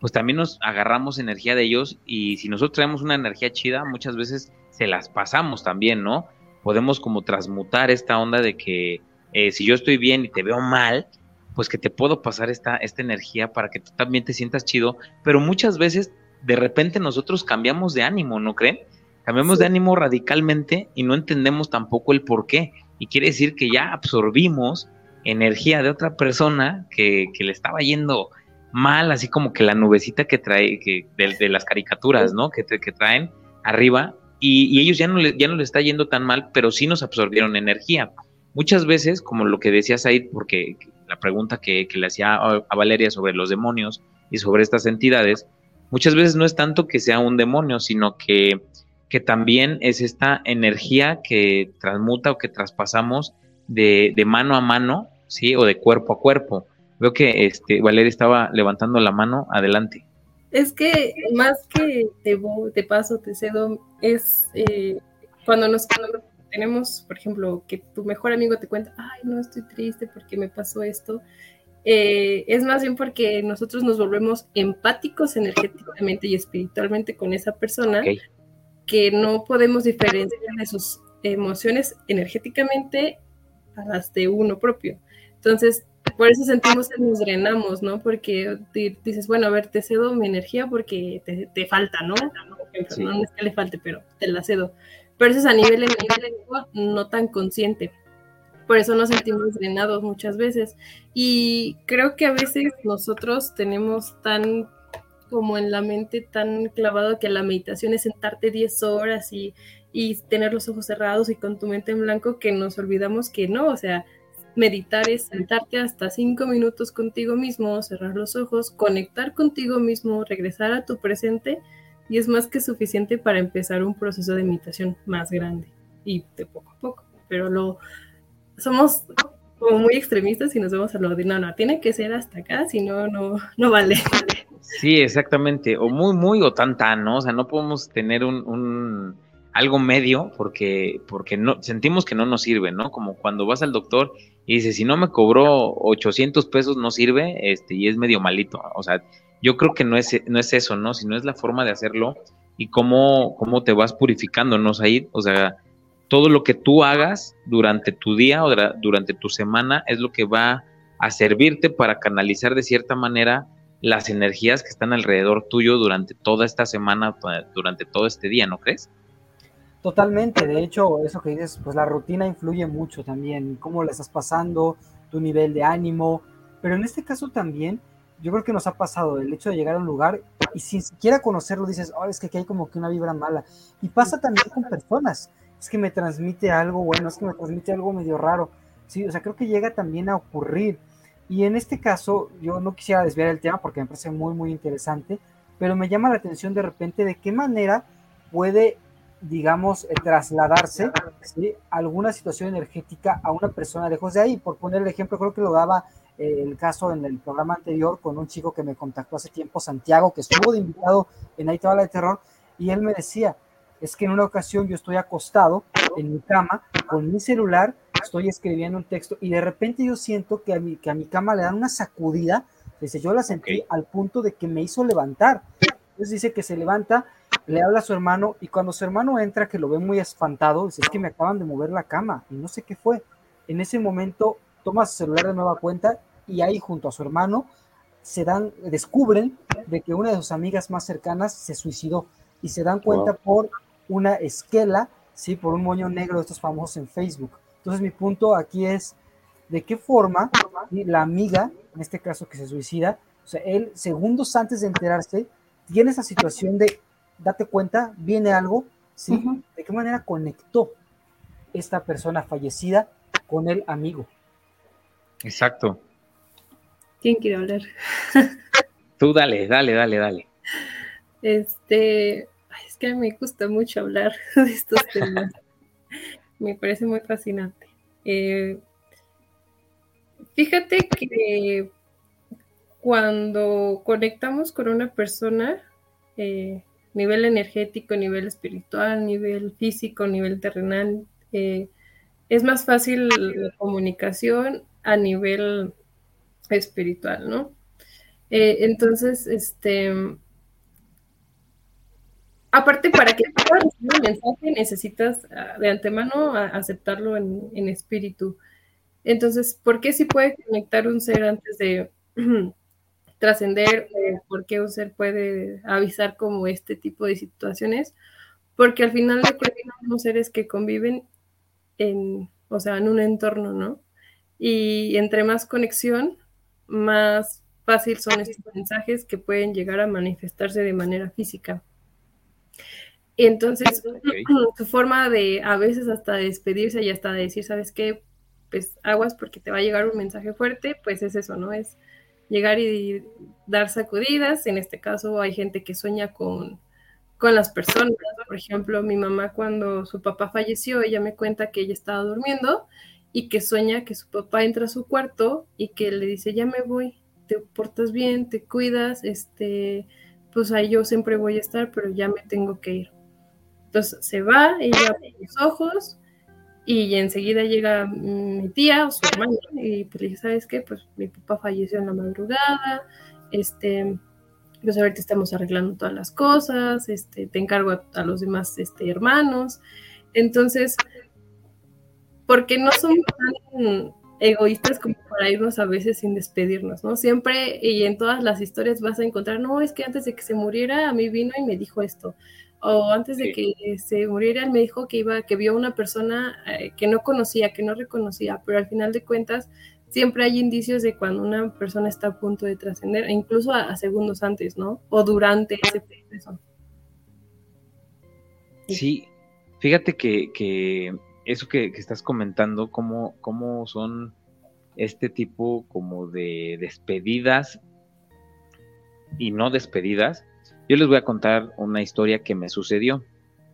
[SPEAKER 1] pues también nos agarramos energía de ellos y si nosotros traemos una energía chida, muchas veces se las pasamos también, ¿no? Podemos como transmutar esta onda de que eh, si yo estoy bien y te veo mal, pues que te puedo pasar esta, esta energía para que tú también te sientas chido, pero muchas veces de repente nosotros cambiamos de ánimo, ¿no creen? Cambiamos de ánimo radicalmente y no entendemos tampoco el por qué. Y quiere decir que ya absorbimos energía de otra persona que, le estaba yendo mal, así como que la nubecita que trae, que de, las caricaturas, ¿no? Que, que traen arriba, y, ellos ya no, le, ya no les está yendo tan mal, pero sí nos absorbieron energía. Muchas veces, como lo que decías ahí, porque la pregunta que, le hacía a Valeria sobre los demonios y sobre estas entidades, muchas veces no es tanto que sea un demonio, sino que, que también es esta energía que transmuta o que traspasamos de, de mano a mano ¿sí? O de cuerpo a cuerpo. Veo que este, Valeria estaba levantando la mano, adelante.
[SPEAKER 3] Es que más que te, te paso, te cedo, es eh, cuando nos tenemos, por ejemplo, que tu mejor amigo te cuenta, ay, no estoy triste porque me pasó esto, eh, es más bien porque nosotros nos volvemos empáticos energéticamente y espiritualmente con esa persona, que no podemos diferenciar de sus emociones energéticamente a las de uno propio. Entonces, por eso sentimos que nos drenamos, ¿no? Porque dices, bueno, a ver, te cedo mi energía porque te, falta, ¿no? No es que le falte, pero te la cedo. Pero eso es a nivel energético no tan consciente. Por eso nos sentimos drenados muchas veces. Y creo que a veces nosotros tenemos tan como en la mente tan clavado que la meditación es sentarte 10 horas y, y tener los ojos cerrados y con tu mente en blanco que nos olvidamos que no, o sea, Meditar es sentarte hasta cinco minutos contigo mismo, cerrar los ojos, conectar contigo mismo, regresar a tu presente y es más que suficiente para empezar un proceso de meditación más grande y de poco a poco. Pero lo somos como muy extremistas y nos vemos a lo de no, no, tiene que ser hasta acá, si no, no, no vale. <laughs>
[SPEAKER 1] Sí, exactamente, o muy, muy o tan, tan, ¿no? O sea, no podemos tener un algo medio porque, porque no, sentimos que no nos sirve, ¿no? Como cuando vas al doctor y dices, si no me cobró 800 pesos no sirve este, y es medio malito. O sea, yo creo que no es, no es eso, ¿no? Sino es la forma de hacerlo y cómo, cómo te vas purificando, ¿no, Said? O sea, todo lo que tú hagas durante tu día o durante tu semana es lo que va a servirte para canalizar de cierta manera las energías que están alrededor tuyo durante toda esta semana, durante todo este día, ¿no crees?
[SPEAKER 4] Totalmente, de hecho, eso que dices, pues la rutina influye mucho también, cómo le estás pasando, tu nivel de ánimo, pero en este caso también, yo creo que nos ha pasado el hecho de llegar a un lugar y sin siquiera conocerlo dices, oh, es que aquí hay como que una vibra mala. Y pasa también con personas, es que me transmite algo bueno, es que me transmite algo medio raro. Sí, o sea, creo que llega también a ocurrir. Y en este caso, yo no quisiera desviar el tema porque me parece muy, muy interesante, pero me llama la atención de repente de qué manera puede digamos, eh, trasladarse alguna situación energética a una persona lejos de ahí. Por poner el ejemplo, creo que lo daba eh, el caso en el programa anterior con un chico que me contactó hace tiempo, Santiago, que estuvo de invitado en Ahí de Terror, y él me decía, es que en una ocasión yo estoy acostado en mi cama con mi celular, estoy escribiendo un texto y de repente yo siento que a mi, que a mi cama le dan una sacudida, dice, yo la sentí al punto de que me hizo levantar. Entonces dice que se levanta le habla a su hermano y cuando su hermano entra, que lo ve muy espantado, dice, es que me acaban de mover la cama y no sé qué fue. En ese momento toma su celular de nueva cuenta y ahí junto a su hermano se dan, descubren de que una de sus amigas más cercanas se suicidó y se dan cuenta por una esquela, sí, por un moño negro de estos famosos en Facebook. Entonces mi punto aquí es de qué forma la amiga, en este caso que se suicida, o sea, él segundos antes de enterarse, tiene esa situación de date cuenta, viene algo, ¿sí? ¿De qué manera conectó esta persona fallecida con el amigo?
[SPEAKER 1] Exacto.
[SPEAKER 3] ¿Quién quiere hablar? <laughs>
[SPEAKER 1] Tú dale, dale, dale, dale.
[SPEAKER 3] Este, es que me gusta mucho hablar <laughs> de estos temas. Me parece muy fascinante. Eh, fíjate que cuando conectamos con una persona, eh, nivel energético, nivel espiritual, nivel físico, nivel terrenal, eh, es más fácil la comunicación a nivel espiritual, ¿no? Entonces, este, aparte para que puedas recibir un mensaje necesitas ah, de antemano aceptarlo en, espíritu. Entonces, ¿por qué si puede conectar un ser antes de <clears throat> trascender? ¿Por qué un ser puede avisar como este tipo de situaciones? Porque al final de cuentas somos seres que conviven en, o sea, en un entorno, ¿no? Y entre más conexión, más fácil son estos mensajes que pueden llegar a manifestarse de manera física. Y entonces, su <clears throat> forma de a veces hasta despedirse y hasta decir, ¿sabes qué? Pues aguas porque te va a llegar un mensaje fuerte, pues es eso, ¿no? Es llegar y dar sacudidas. En este caso hay gente que sueña con, con las personas. Por ejemplo, mi mamá cuando su papá falleció, ella me cuenta que ella estaba durmiendo y que sueña que su papá entra a su cuarto y que le dice, ya me voy, te portas bien, te cuidas, este, pues ahí yo siempre voy a estar, pero ya me tengo que ir. Entonces se va, ella abre los ojos y enseguida llega mi tía o su hermana y pues le dice, ¿sabes qué? Pues mi papá falleció en la madrugada, este, pues ahorita estamos arreglando todas las cosas, este, te encargo a, los demás este, hermanos. Entonces, porque no somos tan egoístas como para irnos a veces sin despedirnos, ¿no? Siempre y en todas las historias vas a encontrar, no, es que antes de que se muriera a mí vino y me dijo esto, o antes de que se muriera él me dijo que iba, que vio a una persona eh, que no conocía, que no reconocía, pero al final de cuentas siempre hay indicios de cuando una persona está a punto de trascender, incluso a, segundos antes, ¿no? O durante ese proceso.
[SPEAKER 1] Sí, fíjate que, que eso que, estás comentando, cómo, cómo son este tipo como de despedidas y no despedidas. Yo les voy a contar una historia que me sucedió.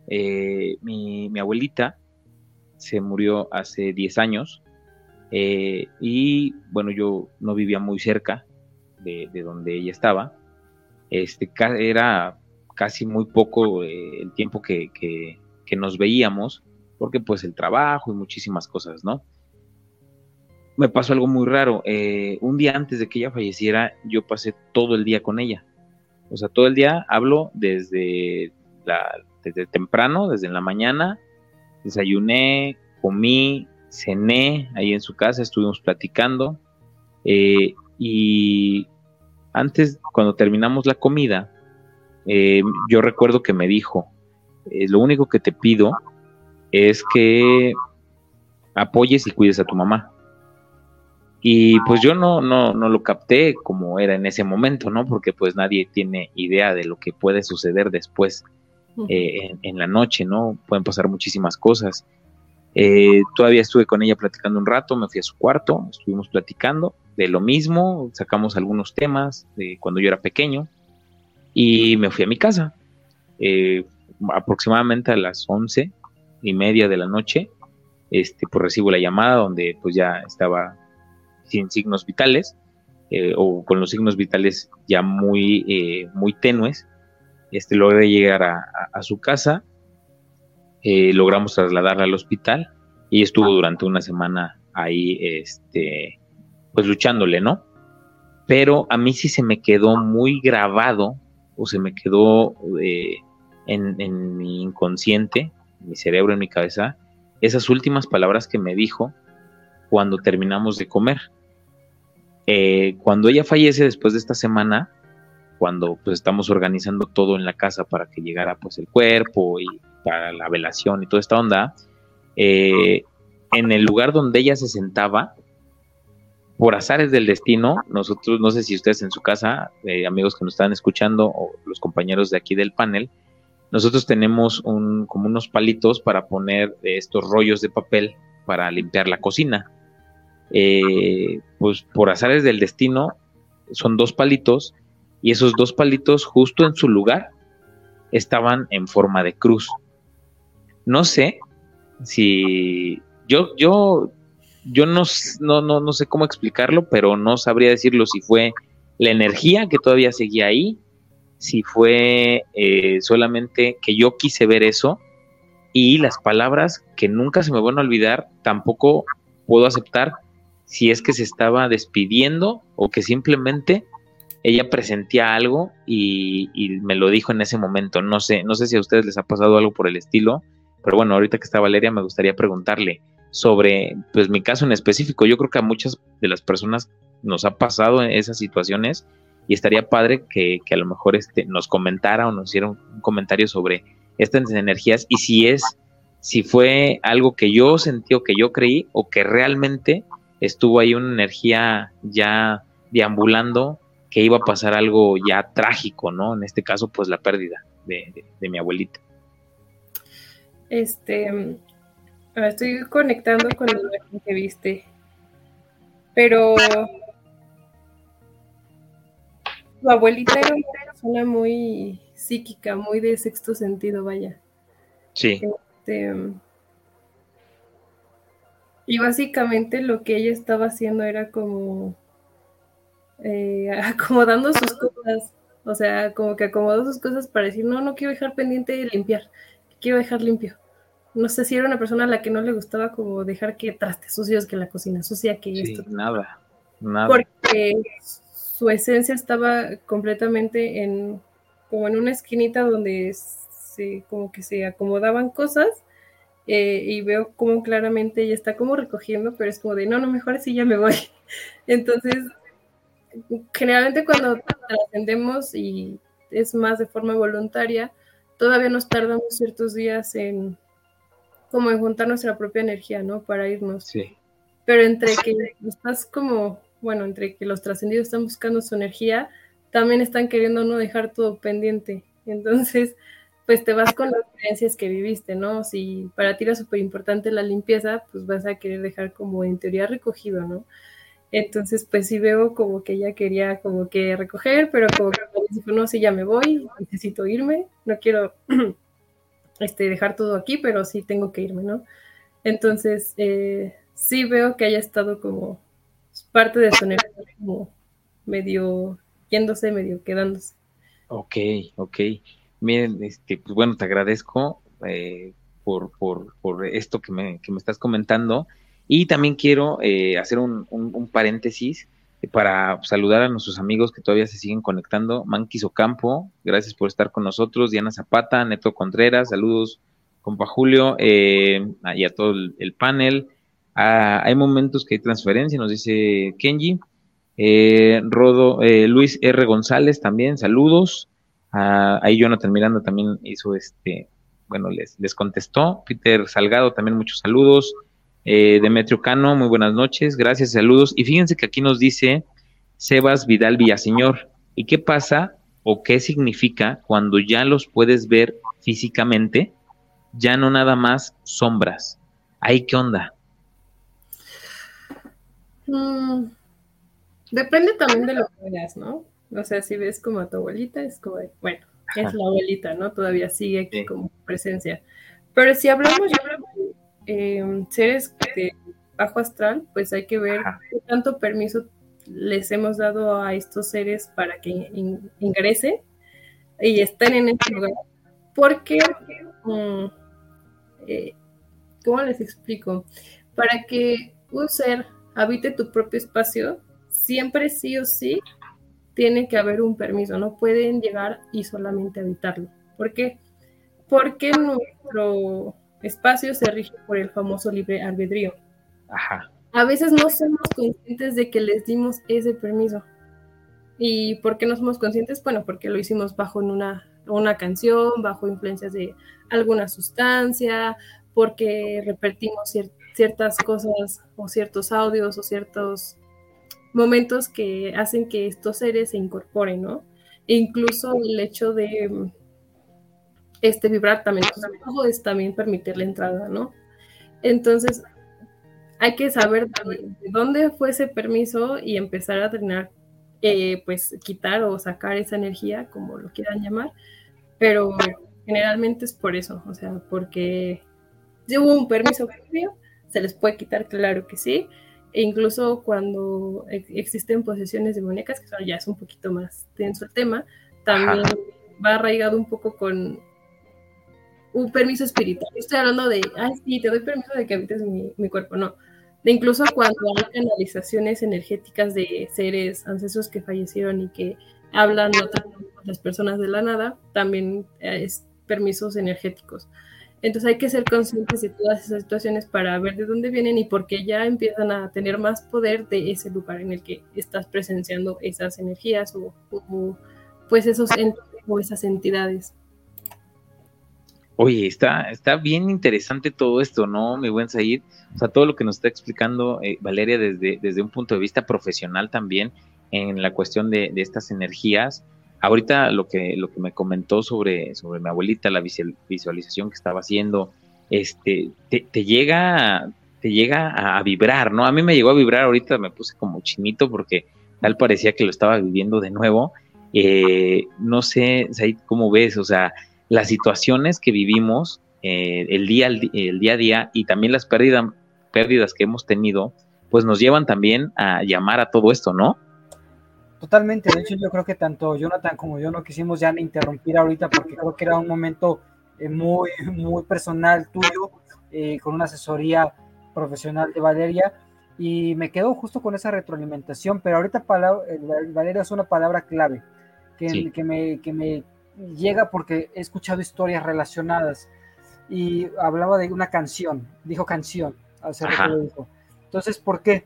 [SPEAKER 1] Eh, mi, abuelita se murió hace 10 años eh, y bueno, yo no vivía muy cerca de, donde ella estaba. Este, era casi muy poco eh, el tiempo que, que, nos veíamos porque pues el trabajo y muchísimas cosas, ¿no? Me pasó algo muy raro. Un día antes de que ella falleciera, yo pasé todo el día con ella. O sea, todo el día hablo desde, la, desde temprano, desde la mañana, desayuné, comí, cené ahí en su casa, estuvimos platicando. Eh, y antes, cuando terminamos la comida, eh, yo recuerdo que me dijo, lo único que te pido es que apoyes y cuides a tu mamá. Y pues yo no, no, no lo capté como era en ese momento, ¿no? Porque pues nadie tiene idea de lo que puede suceder después eh, en, la noche, ¿no? Pueden pasar muchísimas cosas. Eh, todavía estuve con ella platicando un rato, me fui a su cuarto, estuvimos platicando de lo mismo, sacamos algunos temas de cuando yo era pequeño y me fui a mi casa. Eh, aproximadamente a las 11 y media de la noche, este, pues recibo la llamada donde pues ya estaba sin signos vitales eh, o con los signos vitales ya muy, eh, muy tenues. Este, logré llegar a, su casa, eh, logramos trasladarla al hospital y estuvo durante una semana ahí, este, pues luchándole, ¿no? Pero a mí sí se me quedó muy grabado o se me quedó en, en mi inconsciente mi cerebro, en mi cabeza, esas últimas palabras que me dijo cuando terminamos de comer. Eh, cuando ella fallece después de esta semana, cuando pues estamos organizando todo en la casa para que llegara pues el cuerpo y para la velación y toda esta onda, eh, en el lugar donde ella se sentaba, por azares del destino, nosotros, no sé si ustedes en su casa, eh, amigos que nos están escuchando o los compañeros de aquí del panel, nosotros tenemos un, como unos palitos para poner estos rollos de papel para limpiar la cocina. Eh, pues por azares del destino, son dos palitos y esos dos palitos justo en su lugar estaban en forma de cruz. No sé si yo, yo, yo no, no, no, no sé cómo explicarlo, pero no sabría decirlo si fue la energía que todavía seguía ahí si fue eh, solamente que yo quise ver eso y las palabras que nunca se me van a olvidar, tampoco puedo aceptar si es que se estaba despidiendo o que simplemente ella presentía algo y, me lo dijo en ese momento. No sé, no sé si a ustedes les ha pasado algo por el estilo, pero bueno, ahorita que está Valeria me gustaría preguntarle sobre, pues mi caso en específico. Yo creo que a muchas de las personas nos ha pasado en esas situaciones y estaría padre que, a lo mejor este, nos comentara o nos hiciera un, comentario sobre estas energías y si es, si fue algo que yo sentí o que yo creí o que realmente estuvo ahí una energía ya deambulando que iba a pasar algo ya trágico, ¿no? En este caso, pues la pérdida de, mi abuelita.
[SPEAKER 3] Este, estoy conectando con la imagen que viste, pero tu abuelita era una persona muy psíquica, muy de sexto sentido, vaya.
[SPEAKER 1] Sí.
[SPEAKER 3] Este, y básicamente lo que ella estaba haciendo era como eh, <laughs> acomodando sus cosas. O sea, como que acomodó sus cosas para decir, no, no quiero dejar pendiente de limpiar, quiero dejar limpio. No sé si era una persona a la que no le gustaba como dejar que trastes sucios, que la cocina sucia, que esto.
[SPEAKER 1] Nada, nada.
[SPEAKER 3] Porque su esencia estaba completamente en, como en una esquinita donde se, como que se acomodaban cosas eh, y veo como claramente ella está como recogiendo, pero es como de, no, no, mejor así ya me voy. <laughs> Entonces, generalmente cuando trascendemos y es más de forma voluntaria, todavía nos tardamos ciertos días en como en juntar nuestra propia energía, ¿no? Para irnos.
[SPEAKER 1] Sí.
[SPEAKER 3] Pero entre que estás como, bueno, entre que los trascendidos están buscando su energía, también están queriendo no dejar todo pendiente. Entonces, pues te vas con las creencias que viviste, ¿no? Si para ti era súper importante la limpieza, pues vas a querer dejar como en teoría recogido, ¿no? Entonces, pues sí veo como que ella quería como que recoger, pero como que dijo, no, sí, ya me voy, necesito irme, no quiero <clears throat> este, dejar todo aquí, pero sí tengo que irme, ¿no? Entonces, eh, sí veo que haya estado como parte de su energía, como medio yéndose, medio quedándose.
[SPEAKER 1] Ok, ok. Miren, este, pues bueno, te agradezco eh, por, por, por, esto que me, que me estás comentando. Y también quiero eh, hacer un, paréntesis para saludar a nuestros amigos que todavía se siguen conectando. Manquis Ocampo, gracias por estar con nosotros. Diana Zapata, Neto Contreras, saludos, compa Julio, eh, y a todo el, panel. Ah, hay momentos que hay transferencia, nos dice Kenji. Eh, Rodo, Luis R. González también, saludos. Ah, ahí Jonathan Miranda también hizo este, bueno, les, les contestó. Peter Salgado también muchos saludos. Eh, Demetrio Cano, muy buenas noches, gracias, saludos. Y fíjense que aquí nos dice Sebas Vidal Villaseñor, ¿y qué pasa o qué significa cuando ya los puedes ver físicamente, ya no nada más sombras? ¿Ahí qué onda?
[SPEAKER 3] Mm, depende también de lo que veas, ¿no? O sea, si ves como a tu abuelita, es como, bueno, es la abuelita, ¿no? Todavía sigue aquí como presencia. Pero si hablamos, ya hablamos Em, seres de bajo astral, pues hay que ver qué tanto permiso les hemos dado a estos seres para que ingresen y estén en este lugar. Porque, eh, ¿cómo les explico? Para que un ser habite tu propio espacio, siempre sí o sí tiene que haber un permiso, no pueden llegar y solamente habitarlo. ¿Por qué? Porque nuestro espacio se rige por el famoso libre albedrío.
[SPEAKER 1] Ajá.
[SPEAKER 3] A veces no somos conscientes de que les dimos ese permiso. ¿Y por qué no somos conscientes? Bueno, porque lo hicimos bajo una, una canción, bajo influencias de alguna sustancia, porque repetimos ciertas cosas o ciertos audios o ciertos momentos que hacen que estos seres se incorporen, ¿no? E incluso el hecho de este, vibrar también es también permitir la entrada, ¿no? Entonces, hay que saber de, dónde fue ese permiso y empezar a drenar, eh, pues quitar o sacar esa energía, como lo quieran llamar, pero generalmente es por eso, o sea, porque si hubo un permiso previo, se les puede quitar, claro que sí, e incluso cuando existen posesiones demoníacas, que ya es un poquito más tenso el tema, también va arraigado un poco con un permiso espiritual. Estoy hablando de, ay, sí, te doy permiso de que habites mi, mi cuerpo, no. De incluso cuando hay canalizaciones energéticas de seres ancestros que fallecieron y que hablan otras personas de la nada, también es permisos energéticos. Entonces hay que ser conscientes de todas esas situaciones para ver de dónde vienen y por qué ya empiezan a tener más poder de ese lugar en el que estás presenciando esas energías o, pues esos entes o esas entidades.
[SPEAKER 1] Oye, está, está bien interesante todo esto, ¿no, mi buen Said? O sea, todo lo que nos está explicando eh, Valeria desde, desde un punto de vista profesional también en la cuestión de, de estas energías, Ahorita lo que, lo que me comentó sobre, sobre mi abuelita, la visualización que estaba haciendo, este, te, llega, te llega a vibrar, ¿no? A mí me llegó a vibrar, ahorita me puse como chinito porque tal parecía que lo estaba viviendo de nuevo. Eh, no sé, ¿cómo ves? O sea, las situaciones que vivimos eh, el, día, el, día a día y también las pérdidas, pérdidas que hemos tenido, pues nos llevan también a llamar a todo esto, ¿no?
[SPEAKER 4] Totalmente, de hecho yo creo que tanto Jonathan como yo no quisimos ya interrumpir ahorita porque creo que era un momento eh, muy, <laughs> muy personal tuyo, eh, con una asesoría profesional de Valeria, y me quedo justo con esa retroalimentación, pero ahorita Valeria es una palabra clave que, que, me, que me llega porque he escuchado historias relacionadas y hablaba de una canción, dijo canción, hace rato dijo. Entonces, ¿por qué?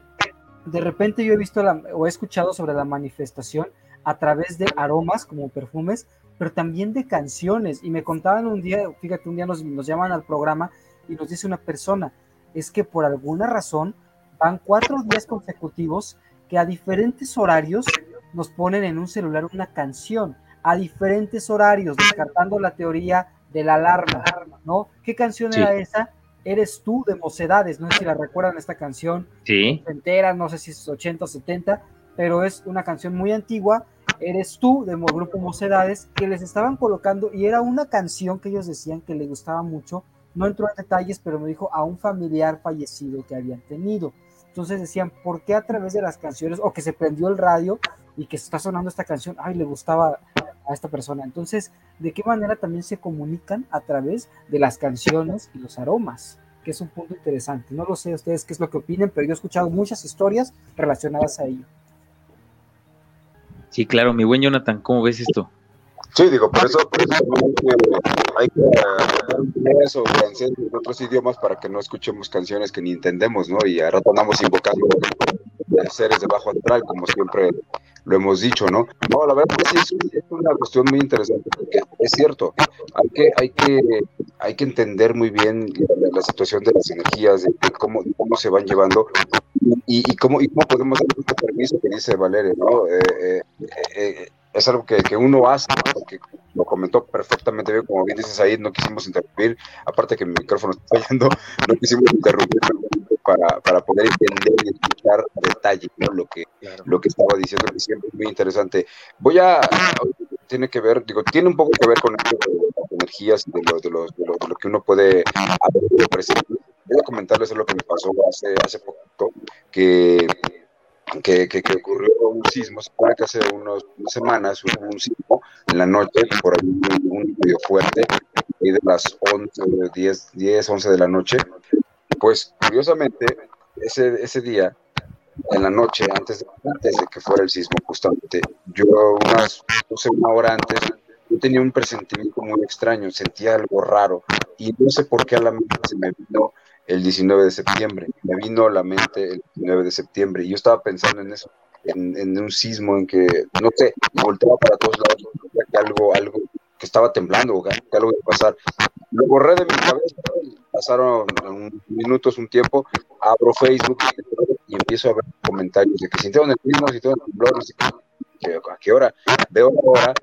[SPEAKER 4] De repente yo he visto o he escuchado sobre la manifestación a través de aromas como perfumes, pero también de canciones. Y me contaban un día, fíjate, un día nos, nos llaman al programa y nos dice una persona, es que por alguna razón van cuatro días consecutivos que a diferentes horarios nos ponen en un celular una canción, a diferentes horarios, descartando la teoría de la alarma, ¿no? ¿Qué canción era esa? Eres tú de Mocedades, no sé si la recuerdan esta canción.
[SPEAKER 1] Sí.
[SPEAKER 4] Entera, no sé si es 80 o 70, pero es una canción muy antigua. Eres tú de grupo Mocedades que les estaban colocando y era una canción que ellos decían que le gustaba mucho. No entró en detalles, pero me dijo a un familiar fallecido que habían tenido. Entonces decían, ¿por qué a través de las canciones o que se prendió el radio y que está sonando esta canción, ay, le gustaba a esta persona? Entonces, ¿de qué manera también se comunican a través de las canciones y los aromas? Que es un punto interesante. No lo sé ustedes qué es lo que opinen, pero yo he escuchado muchas historias relacionadas a ello.
[SPEAKER 1] Sí, claro, mi buen Jonathan, ¿cómo ves esto?
[SPEAKER 5] Sí, digo, por eso, hay que hablar inglés o francés en otros idiomas para que no escuchemos canciones que ni entendemos, ¿no? Y ahora andamos invocando seres de bajo astral, como siempre lo hemos dicho, ¿no? No, la verdad es que sí es, una cuestión muy interesante, porque es cierto, hay que, hay que, hay que entender muy bien la, situación de las energías, de, cómo, cómo se van llevando y, y, cómo, y cómo podemos dar este permiso que dice Valeria, ¿no? Eh, eh, eh, es algo que, que, uno hace, porque lo comentó perfectamente bien, como bien dices ahí, no quisimos interrumpir, aparte que mi micrófono está fallando, no quisimos interrumpir para, para poder entender y escuchar detalles, ¿no? lo, que, lo que estaba diciendo, que siempre es muy interesante. Voy a, tiene que ver, digo, tiene un poco que ver con esto de las energías, de lo, de lo, de lo, de lo que uno puede Voy a comentarles lo que me pasó hace, hace poco, que que, que, ocurrió un sismo, se supone que hace unas semanas hubo un sismo en la noche, por ahí un medio fuerte, y de las 11, 10, 10, 11 de la noche. Pues curiosamente, ese, ese día, en la noche, antes de, antes de que fuera el sismo, justamente, yo unas, no sé, una hora antes, yo tenía un presentimiento muy extraño, sentía algo raro, y no sé por qué a la mente se me vino el 19 de septiembre. Me vino a la mente el 19 de septiembre y yo estaba pensando en eso, en, un sismo en que, no sé, volteaba para todos lados, algo, algo, que estaba temblando, que algo iba a pasar. Lo borré de mi cabeza, pasaron minutos, un tiempo, abro Facebook y empiezo a ver comentarios de que sintieron el mismo, sintieron el temblor, ¿a qué hora? Veo la hora,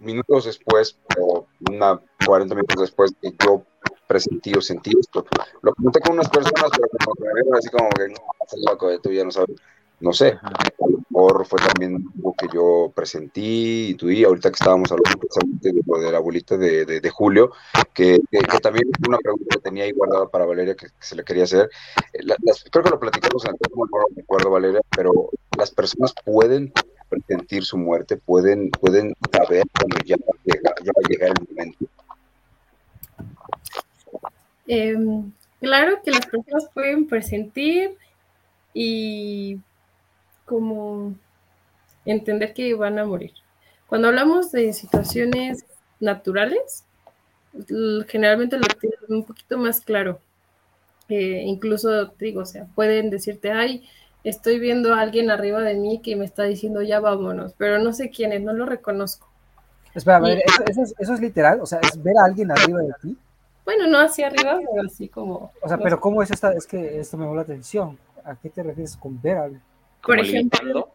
[SPEAKER 5] minutos después, o una 40 minutos después, que yo presentí o sentí esto. Lo comenté con unas personas, pero como que me así como que, no, estás loco, tú ya no sabes. No sé, a lo mejor fue también lo que yo presentí y tú y ahorita que estábamos hablando precisamente de lo de la abuelita de, de, Julio, que, que, también es una pregunta que tenía ahí guardada para Valeria que, se le quería hacer. Eh, creo que lo platicamos antes, no me acuerdo Valeria, pero las personas pueden presentir su muerte, pueden, pueden saber cuando ya, ya va a llegar el momento.
[SPEAKER 3] Em, claro que las personas pueden presentir y como entender que van a morir. Cuando hablamos de situaciones naturales, generalmente lo tienen un poquito más claro. Eh, incluso, digo, o sea, pueden decirte, ay, estoy viendo a alguien arriba de mí que me está diciendo ya vámonos, pero no sé quién es, no lo reconozco.
[SPEAKER 4] Espera, ¿eso, es, literal? O sea, ¿es ver a alguien arriba de ti?
[SPEAKER 3] Bueno, no hacia arriba, pero así como...
[SPEAKER 4] O sea, pero ¿cómo es esta? Es que esto me llama la atención. ¿A qué te refieres con ver a alguien?
[SPEAKER 3] Por ejemplo,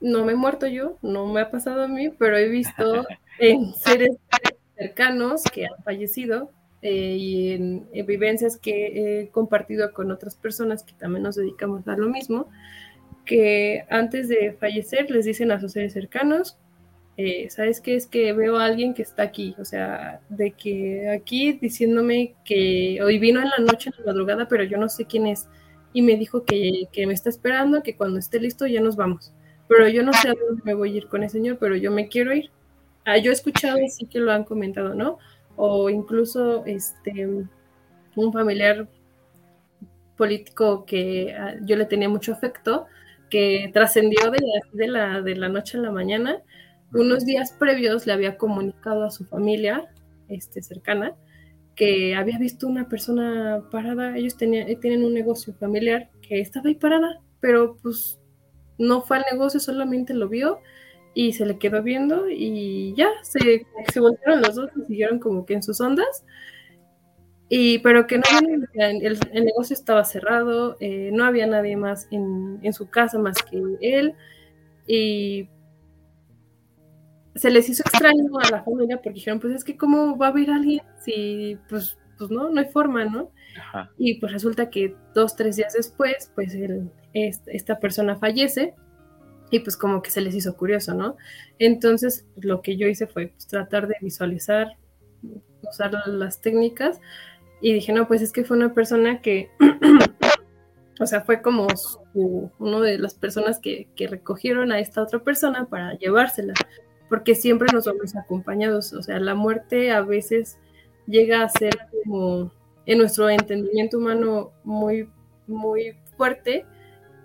[SPEAKER 3] no me he muerto yo, no me ha pasado a mí, pero he visto en <laughs> seres cercanos que han fallecido eh, y en, vivencias que he compartido con otras personas que también nos dedicamos a lo mismo, que antes de fallecer les dicen a sus seres cercanos, eh, ¿sabes qué? Es que veo a alguien que está aquí, o sea, de que aquí diciéndome que hoy vino en la noche, en la madrugada, pero yo no sé quién es, y me dijo que, que me está esperando, que cuando esté listo ya nos vamos, pero yo no sé a dónde me voy a ir con ese señor, pero yo me quiero ir. Ah, yo he escuchado sí que lo han comentado, ¿no? o incluso este, un familiar político que ah, yo le tenía mucho afecto, que trascendió de, la, de la noche a la mañana. Unos días previos le había comunicado a su familia este, cercana que había visto una persona parada, ellos tenían, tienen un negocio familiar que estaba ahí parada, pero pues no fue al negocio, solamente lo vio y se le quedó viendo y ya, se, se volvieron los dos y siguieron como que en sus ondas. Y, pero que no el, el negocio estaba cerrado, eh, no había nadie más en, en, su casa más que él, y se les hizo extraño a la familia porque dijeron, pues es que cómo va a haber alguien si, pues, pues no, no hay forma, ¿no? Y pues resulta que dos, tres días después, pues el, esta persona fallece y pues como que se les hizo curioso, ¿no? Entonces lo que yo hice fue pues, tratar de visualizar, usar las técnicas y dije, no, pues es que fue una persona que, <clears throat> o sea, fue como uno de las personas que, que, recogieron a esta otra persona para llevársela, porque siempre nos vamos acompañados, o sea, la muerte a veces llega a ser como en nuestro entendimiento humano muy, muy fuerte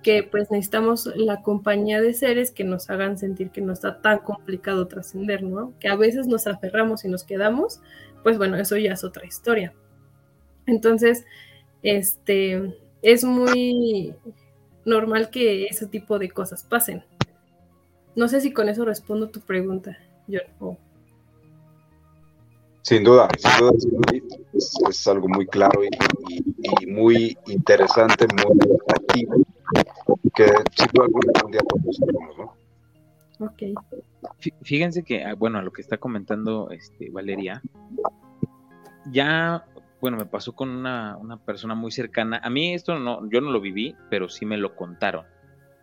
[SPEAKER 3] que pues necesitamos la compañía de seres que nos hagan sentir que no está tan complicado trascender, ¿no? Que a veces nos aferramos y nos quedamos, pues bueno, eso ya es otra historia. Entonces, este, es muy normal que ese tipo de cosas pasen. No sé si con eso respondo tu pregunta, yo.
[SPEAKER 5] Sin duda, sin duda, es, algo muy claro y, muy interesante, muy atractivo que
[SPEAKER 1] Fíjense que, ah, bueno, a lo que está comentando este, Valeria, ya, bueno, me pasó con una, persona muy cercana. A mí esto no, yo no lo viví, pero sí me lo contaron,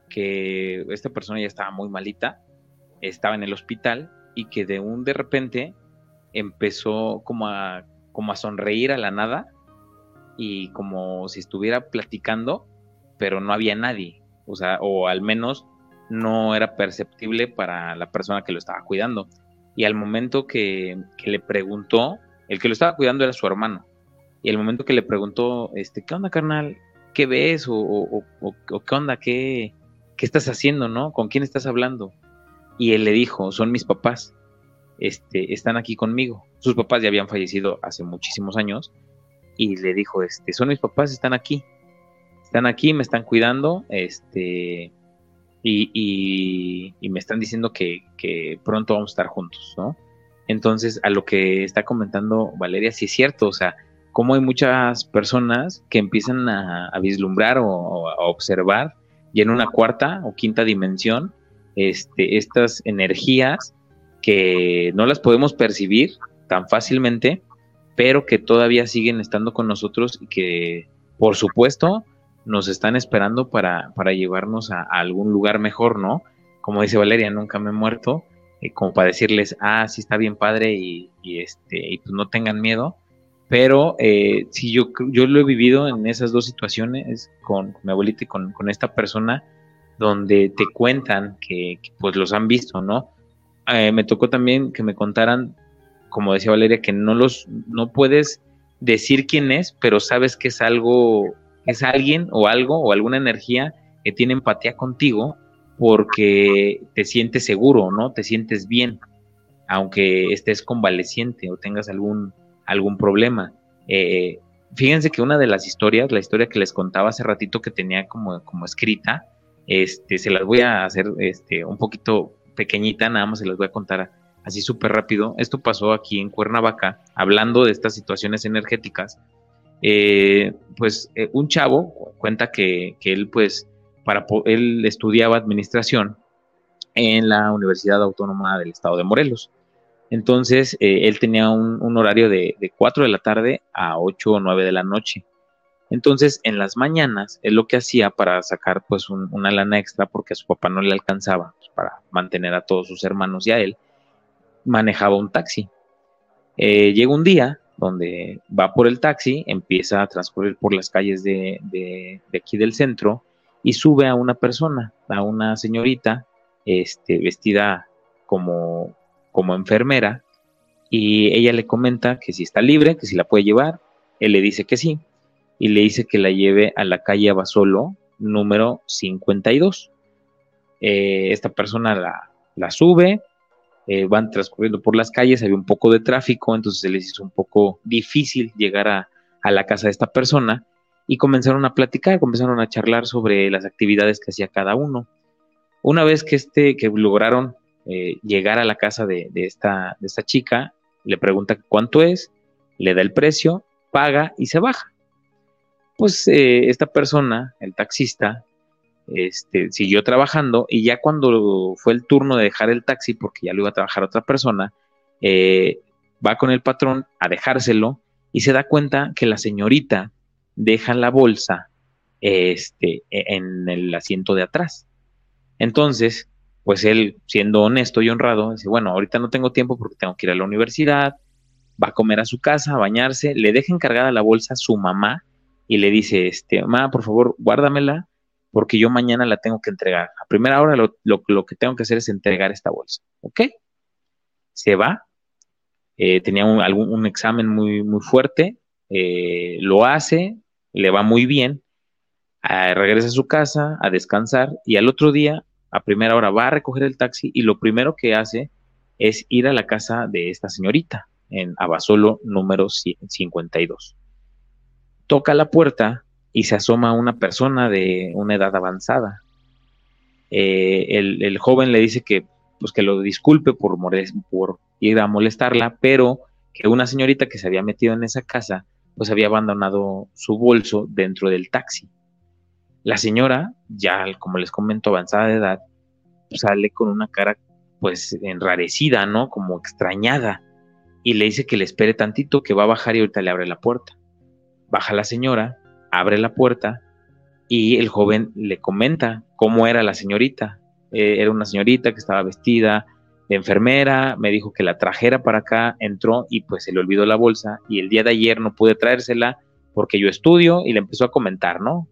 [SPEAKER 1] que esta persona ya estaba muy malita, estaba en el hospital y que de un de repente empezó como a, como a sonreír a la nada y como si estuviera platicando pero no había nadie, o sea, o al menos no era perceptible para la persona que lo estaba cuidando. Y al momento que, le preguntó, el que lo estaba cuidando era su hermano, y al momento que le preguntó, este, ¿qué onda, carnal? ¿Qué ves? ¿O, qué onda? ¿Qué, ¿Qué estás haciendo, no? ¿Con quién estás hablando? Y él le dijo, son mis papás, este, están aquí conmigo. Sus papás ya habían fallecido hace muchísimos años, y le dijo, este, son mis papás, están aquí están aquí, me están cuidando, este, y, me están diciendo que, pronto vamos a estar juntos, ¿no? Entonces, a lo que está comentando Valeria, sí es cierto, o sea, como hay muchas personas que empiezan a, vislumbrar o, a observar, y en una cuarta o quinta dimensión, este, estas energías que no las podemos percibir tan fácilmente, pero que todavía siguen estando con nosotros y que, por supuesto, nos están esperando para, para llevarnos a, algún lugar mejor, ¿no? Como dice Valeria, nunca me he muerto, eh, como para decirles, ah, sí está bien padre y, este, y pues no tengan miedo. Pero eh, sí, yo, yo lo he vivido en esas dos situaciones con, mi abuelita y con, esta persona donde te cuentan que, pues los han visto, ¿no? Eh, me tocó también que me contaran como decía Valeria, que no los, no puedes decir quién es, pero sabes que es algo, es alguien o algo o alguna energía que tiene empatía contigo porque te sientes seguro, ¿no? Te sientes bien, aunque estés convaleciente o tengas algún, algún problema. Eh, fíjense que una de las historias, la historia que les contaba hace ratito que tenía como, como escrita, este, se las voy a hacer este, un poquito pequeñita, nada más se las voy a contar así súper rápido. Esto pasó aquí en Cuernavaca, hablando de estas situaciones energéticas. Eh, pues eh, un chavo cuenta que, que, él, pues, para él estudiaba administración en la Universidad Autónoma del Estado de Morelos. Entonces, eh, él tenía un, horario de, de, 4 de la tarde a 8 o 9 de la noche. Entonces, en las mañanas, él lo que hacía para sacar pues una lana extra, porque a su papá no le alcanzaba pues, para mantener a todos sus hermanos y a él, manejaba un taxi. Eh, llega un día donde va por el taxi, empieza a transcurrir por las calles de, de, aquí del centro y sube a una persona, a una señorita, este, vestida como, como enfermera, y ella le comenta que si está libre, que si la puede llevar, él le dice que sí, y le dice que la lleve a la calle Abasolo, número 52. Eh, esta persona la, la sube, eh, van transcurriendo por las calles, había un poco de tráfico, entonces se les hizo un poco difícil llegar a, la casa de esta persona y comenzaron a platicar, comenzaron a charlar sobre las actividades que hacía cada uno. Una vez que, este, que lograron eh, llegar a la casa de, esta, chica, le pregunta cuánto es, le da el precio, paga y se baja. Pues eh, esta persona, el taxista, este, siguió trabajando y ya cuando fue el turno de dejar el taxi, porque ya lo iba a trabajar otra persona, eh, va con el patrón a dejárselo y se da cuenta que la señorita deja la bolsa este, e, en el asiento de atrás. Entonces, pues él, siendo honesto y honrado, dice, bueno, ahorita no tengo tiempo porque tengo que ir a la universidad, va a comer a su casa, a bañarse, le deja encargada la bolsa a su mamá y le dice, este, mamá, por favor, guárdamela porque yo mañana la tengo que entregar. A primera hora lo, que tengo que hacer es entregar esta bolsa. ¿Ok? Se va. Eh, tenía un, algún, un examen muy, muy fuerte. Eh, lo hace, le va muy bien. regresa a su casa a descansar y al otro día, a primera hora, va a recoger el taxi y lo primero que hace es ir a la casa de esta señorita en Abasolo número 52. Toca la puerta y se asoma una persona de una edad avanzada. Eh, el, joven le dice que, pues, que lo disculpe por, por ir a molestarla, pero que una señorita que se había metido en esa casa, pues había abandonado su bolso dentro del taxi. La señora, ya como les comento, avanzada de edad, sale con una cara pues enrarecida, ¿no? Como extrañada. Y le dice que le espere tantito, que va a bajar y ahorita le abre la puerta. Baja la señora, abre la puerta y el joven le comenta cómo era la señorita. Eh, era una señorita que estaba vestida de enfermera, me dijo que la trajera para acá, entró y pues se le olvidó la bolsa y el día de ayer no pude traérsela porque yo estudio y le empezó a comentar, ¿no?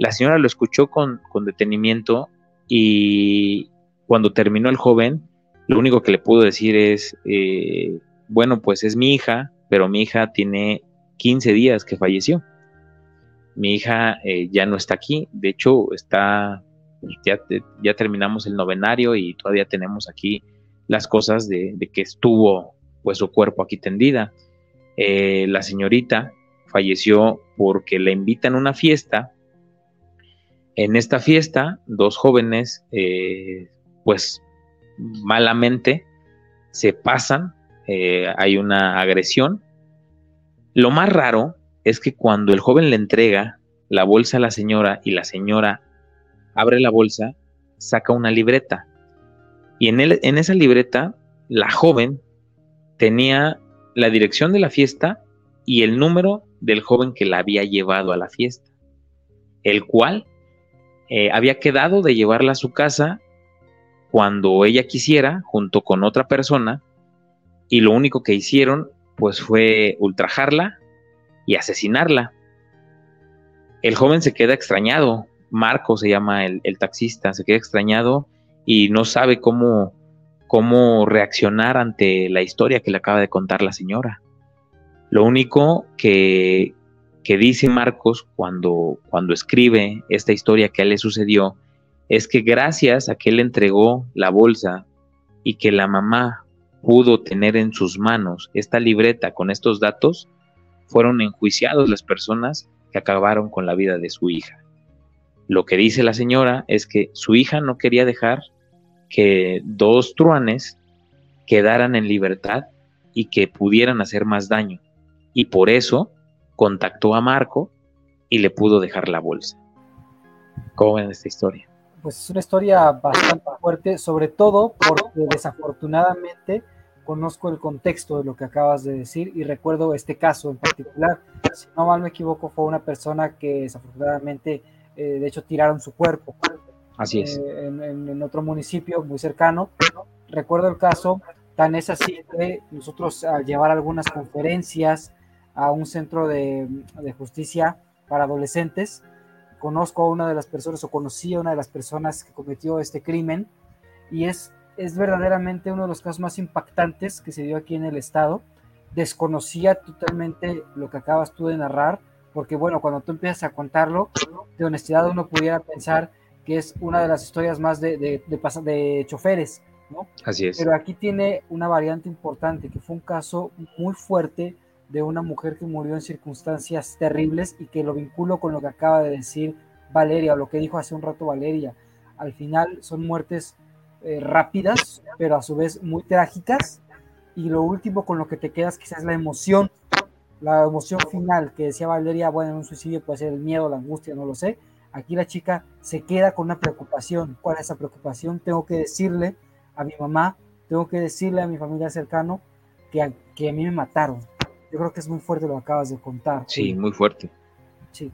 [SPEAKER 1] La señora lo escuchó con, detenimiento y cuando terminó el joven, lo único que le pudo decir es, eh, bueno, pues es mi hija, pero mi hija tiene 15 días que falleció mi hija eh, ya no está aquí, de hecho está, ya, ya, terminamos el novenario y todavía tenemos aquí las cosas de, que estuvo pues su cuerpo aquí tendida. Eh, la señorita falleció porque le invitan a una fiesta. En esta fiesta, dos jóvenes, eh, pues malamente, se pasan, hay una agresión. Lo más raro es que cuando el joven le entrega la bolsa a la señora y la señora abre la bolsa, saca una libreta. Y en, en esa libreta, la joven tenía la dirección de la fiesta y el número del joven que la había llevado a la fiesta, el cual eh, había quedado de llevarla a su casa cuando ella quisiera, junto con otra persona, y lo único que hicieron pues fue ultrajarla, y asesinarla. El joven se queda extrañado, Marco se llama el, taxista, se queda extrañado y no sabe cómo, cómo reaccionar ante la historia que le acaba de contar la señora. Lo único que, que dice Marcos cuando, cuando escribe esta historia que a él le sucedió es que gracias a que él entregó la bolsa y que la mamá pudo tener en sus manos esta libreta con estos datos, fueron enjuiciados las personas que acabaron con la vida de su hija. Lo que dice la señora es que su hija no quería dejar que dos truanes quedaran en libertad y que pudieran hacer más daño. Y por eso contactó a Marco y le pudo dejar la bolsa. ¿Cómo ven esta historia?
[SPEAKER 4] Pues es una historia bastante fuerte, sobre todo porque desafortunadamente conozco el contexto de lo que acabas de decir y recuerdo este caso en particular. Si no mal me equivoco, fue una persona que desafortunadamente, eh, de hecho, tiraron su cuerpo.
[SPEAKER 1] Así es.
[SPEAKER 4] Eh, en, otro municipio muy cercano. Recuerdo el caso, tan es así que nosotros al llevar algunas conferencias a un centro de, de justicia para adolescentes, conozco a una de las personas o conocí a una de las personas que cometió este crimen y es es verdaderamente uno de los casos más impactantes que se dio aquí en el estado. Desconocía totalmente lo que acabas tú de narrar, porque bueno, cuando tú empiezas a contarlo, de honestidad uno pudiera pensar que es una de las historias más de, de, de, choferes, ¿no?
[SPEAKER 1] Así es.
[SPEAKER 4] Pero aquí tiene una variante importante, que fue un caso muy fuerte de una mujer que murió en circunstancias terribles y que lo vinculo con lo que acaba de decir Valeria, lo que dijo hace un rato Valeria. Al final son muertes eh, rápidas, pero a su vez muy trágicas. Y lo último con lo que te quedas quizás la emoción, la emoción final que decía Valeria, bueno, en un suicidio puede ser el miedo, la angustia, no lo sé. Aquí la chica se queda con una preocupación. ¿Cuál es esa preocupación? Tengo que decirle a mi mamá, tengo que decirle a mi familia cercano que que a mí me mataron. Yo creo que es muy fuerte lo que acabas de contar.
[SPEAKER 1] Sí, muy fuerte.
[SPEAKER 4] Sí.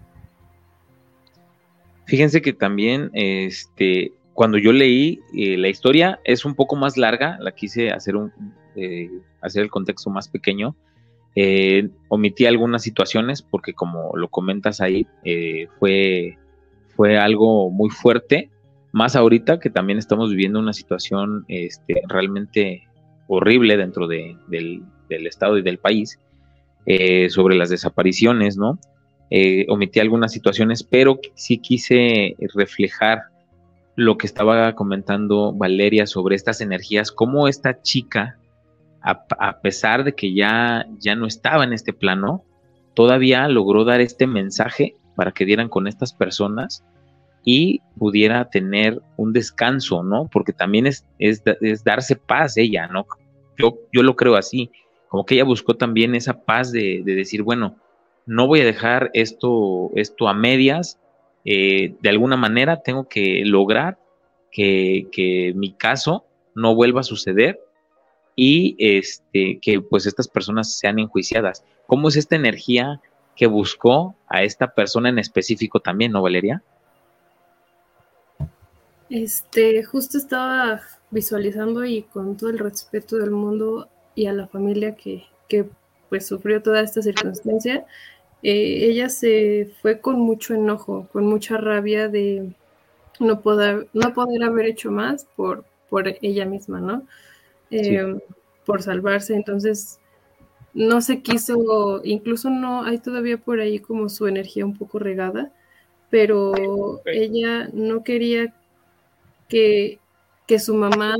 [SPEAKER 1] Fíjense que también este, cuando yo leí eh, la historia es un poco más larga, la quise hacer, un, eh, hacer el contexto más pequeño. Eh, omití algunas situaciones porque como lo comentas ahí, fue, fue algo muy fuerte, más ahorita que también estamos viviendo una situación este, realmente horrible dentro de, del, del, Estado y del país sobre las desapariciones, ¿no? omití algunas situaciones, pero sí quise reflejar lo que estaba comentando Valeria sobre estas energías, cómo esta chica, a, pesar de que ya, ya no estaba en este plano, todavía logró dar este mensaje para que dieran con estas personas y pudiera tener un descanso, ¿no? Porque también es, es, darse paz ella, ¿no? Yo, yo lo creo así, como que ella buscó también esa paz de, de decir, bueno, no voy a dejar esto, esto a medias, eh, de alguna manera tengo que lograr que, mi caso no vuelva a suceder y este, que pues estas personas sean enjuiciadas. ¿Cómo es esta energía que buscó a esta persona en específico también, no, Valeria?
[SPEAKER 3] Este, justo estaba visualizando y con todo el respeto del mundo y a la familia que, que pues sufrió toda esta circunstancia, eh, ella se fue con mucho enojo, con mucha rabia de no poder, no poder haber hecho más por, por ella misma, ¿no? Eh, por salvarse. Entonces, no se quiso, incluso no, hay todavía por ahí como su energía un poco regada, pero ella no quería que, que su mamá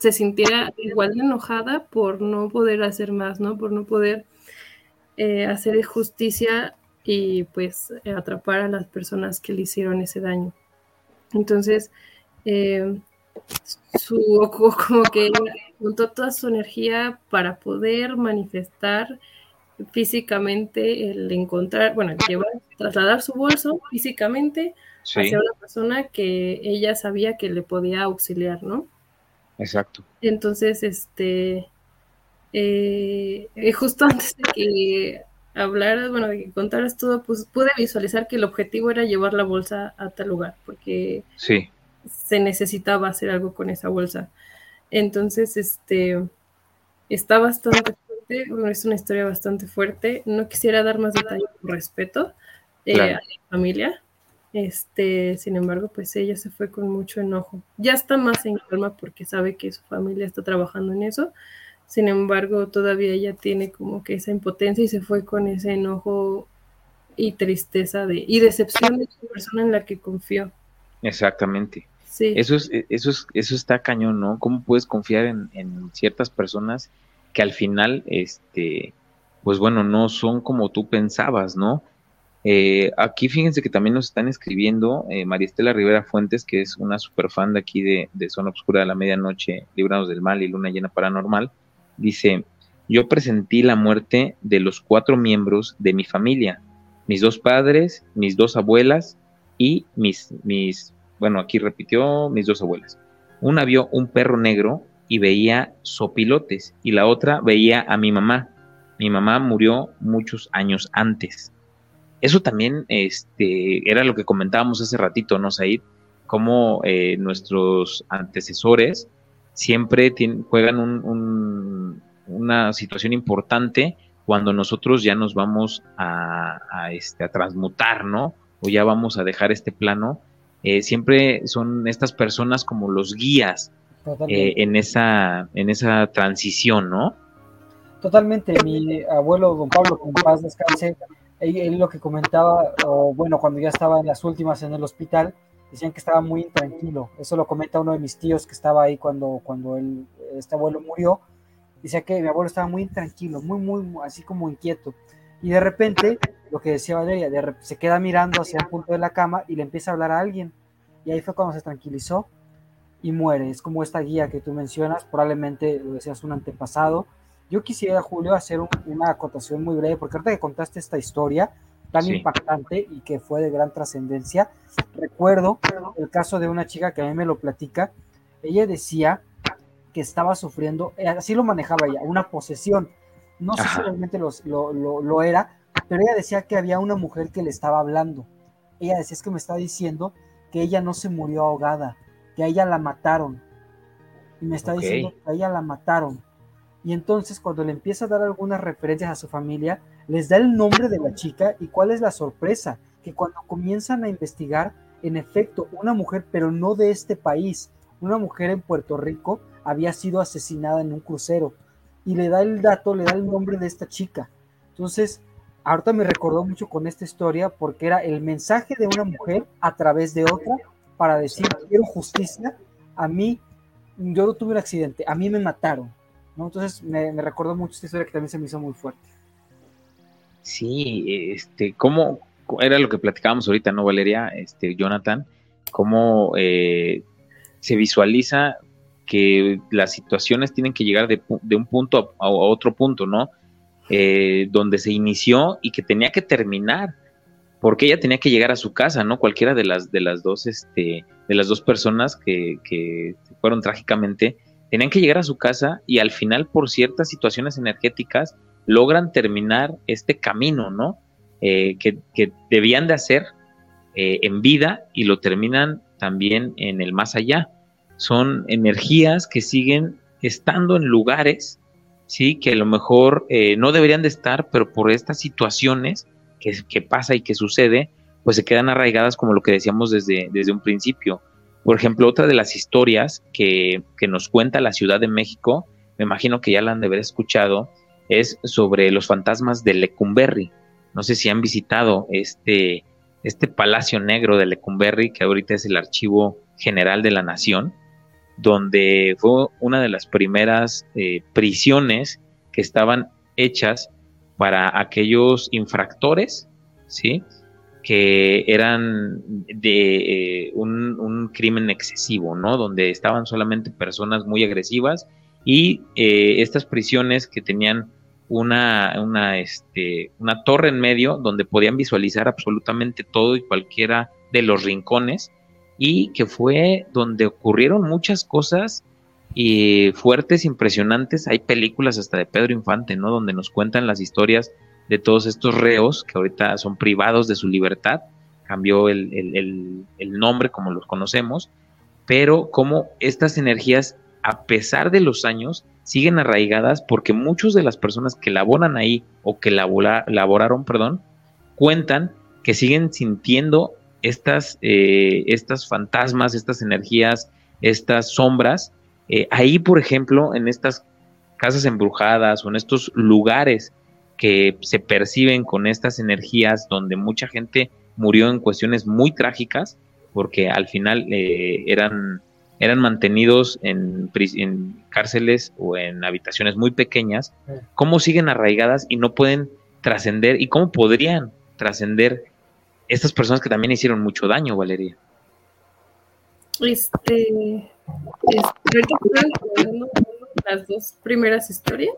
[SPEAKER 3] se sintiera igual de enojada por no poder hacer más, ¿no? Por no poder eh, hacer justicia y pues atrapar a las personas que le hicieron ese daño. Entonces, eh, su, <laughs> como que juntó toda su energía para poder manifestar físicamente el encontrar, bueno, llevar, trasladar su bolso físicamente hacia una persona que ella sabía que le podía auxiliar, ¿no?
[SPEAKER 1] Exacto.
[SPEAKER 3] Entonces, este, eh, eh, justo <laughs> antes de que hablaras, bueno, de que contaras todo, pues pude visualizar que el objetivo era llevar la bolsa a tal lugar, porque
[SPEAKER 1] sí.
[SPEAKER 3] se necesitaba hacer algo con esa bolsa. Entonces, este, está bastante fuerte, bueno, es una historia bastante fuerte. No quisiera dar más detalles por respeto eh, a la familia, Este, sin embargo, pues ella se fue con mucho enojo. Ya está más en calma porque sabe que su familia está trabajando en eso. Sin embargo, todavía ella tiene como que esa impotencia y se fue con ese enojo y tristeza de y decepción de la persona en la que confió.
[SPEAKER 1] Exactamente. Sí. Eso es, eso es, eso está cañón, ¿no? ¿Cómo puedes confiar en, en ciertas personas que al final, este, pues bueno, no son como tú pensabas, ¿no? Eh, aquí fíjense que también nos están escribiendo eh, María Estela Rivera Fuentes, que es una super fan de aquí de, de Zona Oscura de la Medianoche, Librados del Mal y Luna Llena Paranormal. Dice, yo presentí la muerte de los cuatro miembros de mi familia, mis dos padres, mis dos abuelas y mis, mis, bueno, aquí repitió mis dos abuelas. Una vio un perro negro y veía sopilotes y la otra veía a mi mamá. Mi mamá murió muchos años antes. Eso también este, era lo que comentábamos hace ratito, ¿no, Said? Cómo eh, nuestros antecesores siempre juegan una situación importante cuando nosotros ya nos vamos a, este, a transmutar, ¿no? O ya vamos a dejar este plano. Eh, siempre son estas personas como los guías eh, en, esa, en esa transición, ¿no?
[SPEAKER 4] Totalmente. Mi abuelo, don Pablo, con paz descanse, él, lo que comentaba, o bueno, cuando ya estaba en las últimas en el hospital, decían que estaba muy intranquilo. Eso lo comenta uno de mis tíos que estaba ahí cuando, cuando él, este abuelo murió. Decía que mi abuelo estaba muy intranquilo, muy, muy, así como inquieto. Y de repente, lo que decía Valeria, se queda mirando hacia el punto de la cama y le empieza a hablar a alguien. Y ahí fue cuando se tranquilizó y muere. Es como esta guía que tú mencionas, probablemente lo decías un antepasado, yo quisiera, Julio, hacer una acotación muy breve, porque ahorita que contaste esta historia tan impactante y que fue de gran trascendencia, recuerdo el caso de una chica que a mí me lo platica. Ella decía que estaba sufriendo, eh, así lo manejaba ella, una posesión. No sé si realmente lo, lo, era, pero ella decía que había una mujer que le estaba hablando. Ella decía, es que me está diciendo que ella no se murió ahogada, que a ella la mataron. Y me está diciendo que a ella la mataron y entonces cuando le empieza a dar algunas referencias a su familia, les da el nombre de la chica y cuál es la sorpresa, que cuando comienzan a investigar, en efecto, una mujer, pero no de este país, una mujer en Puerto Rico había sido asesinada en un crucero. Y le da el dato, le da el nombre de esta chica. Entonces, ahorita me recordó mucho con esta historia porque era el mensaje de una mujer a través de otra para decir, quiero justicia, a mí, yo no tuve un accidente, a mí me mataron, entonces me, recordó mucho esta historia que también se me hizo muy fuerte.
[SPEAKER 1] Sí, este, ¿cómo era lo que platicábamos ahorita, no, Valeria? Este, Jonathan, cómo eh, se visualiza que las situaciones tienen que llegar de, un punto a, otro punto, ¿no? Eh, donde se inició y que tenía que terminar, porque ella tenía que llegar a su casa, ¿no? Cualquiera de las, de las dos, este, de las dos personas que, que fueron trágicamente tenían que llegar a su casa y al final por ciertas situaciones energéticas logran terminar este camino, ¿no? Eh, que, debían de hacer eh, en vida y lo terminan también en el más allá. Son energías que siguen estando en lugares, sí, que a lo mejor eh, no deberían de estar, pero por estas situaciones que, que, pasa y que sucede, pues se quedan arraigadas como lo que decíamos desde, desde un principio. Por ejemplo, otra de las historias que, nos cuenta la Ciudad de México, me imagino que ya la han de haber escuchado, es sobre los fantasmas de Lecumberri. No sé si han visitado este, este Palacio Negro de Lecumberri, que ahorita es el Archivo General de la Nación, donde fue una de las primeras eh, prisiones que estaban hechas para aquellos infractores, ¿sí? Que eran de eh, un, crimen excesivo, ¿no? Donde estaban solamente personas muy agresivas y eh, estas prisiones que tenían una, este, una torre en medio donde podían visualizar absolutamente todo y cualquiera de los rincones y que fue donde ocurrieron muchas cosas y fuertes, impresionantes. Hay películas hasta de Pedro Infante, ¿no? Donde nos cuentan las historias de todos estos reos que ahorita son privados de su libertad, cambió el, nombre como los conocemos, pero como estas energías, a pesar de los años, siguen arraigadas porque muchas de las personas que laboran ahí o que laboraron, perdón, cuentan que siguen sintiendo estas, eh, estas fantasmas, estas energías, estas sombras, eh, ahí, por ejemplo, en estas casas embrujadas o en estos lugares que se perciben con estas energías donde mucha gente murió en cuestiones muy trágicas, porque al final eh, eran, eran mantenidos en, en, cárceles o en habitaciones muy pequeñas, cómo siguen arraigadas y no pueden trascender y cómo podrían trascender estas personas que también hicieron mucho daño, Valeria.
[SPEAKER 3] Este, este las dos primeras historias.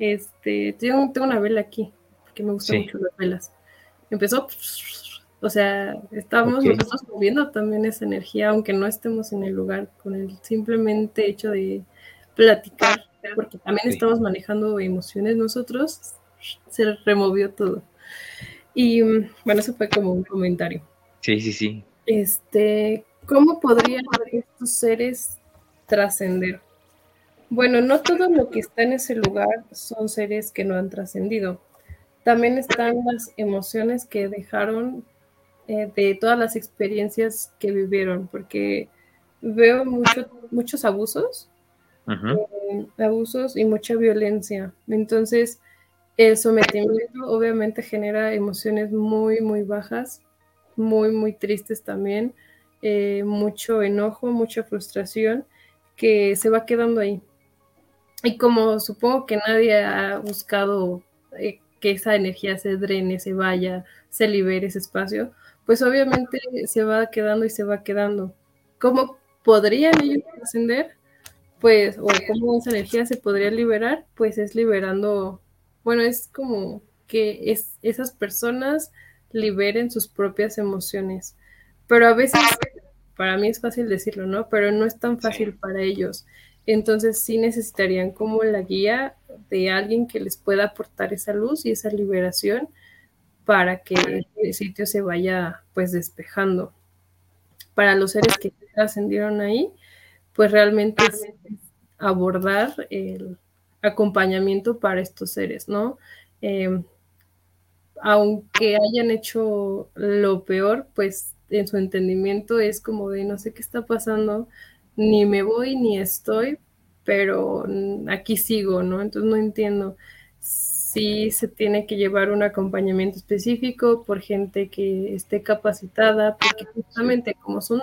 [SPEAKER 3] Este, tengo, tengo una vela aquí, porque me gustan mucho las velas. Empezó, o sea, estamos nosotros moviendo también esa energía, aunque no estemos en el lugar, con el simplemente hecho de platicar, porque también estamos manejando emociones nosotros, se removió todo. Y bueno, eso fue como un comentario.
[SPEAKER 1] Sí, sí, sí.
[SPEAKER 3] Este, ¿cómo podrían estos seres trascender? Bueno, no todo lo que está en ese lugar son seres que no han trascendido. También están las emociones que dejaron eh, de todas las experiencias que vivieron, porque veo muchos abusos, eh, abusos y mucha violencia. Entonces, el sometimiento obviamente genera emociones muy, muy bajas, muy, muy tristes también, eh, mucho enojo, mucha frustración que se va quedando ahí. Y como supongo que nadie ha buscado eh, que esa energía se drene, se vaya, se libere ese espacio, pues obviamente se va quedando y se va quedando. ¿Cómo podrían ellos ascender? Pues, o cómo esa energía se podría liberar, pues es liberando bueno, es como que es, esas personas liberen sus propias emociones. Pero a veces, para mí es fácil decirlo, ¿no? Pero no es tan fácil para ellos. Entonces sí necesitarían como la guía de alguien que les pueda aportar esa luz y esa liberación para que el sitio se vaya pues despejando. Para los seres que ascendieron ahí, pues realmente es abordar el, acompañamiento para estos seres, ¿no? Em, aunque hayan hecho lo peor, pues en su entendimiento es como de no sé qué está pasando, ni me voy ni estoy, pero aquí sigo, ¿no? Entonces no entiendo si se tiene que llevar un acompañamiento específico por gente que esté capacitada, porque justamente como son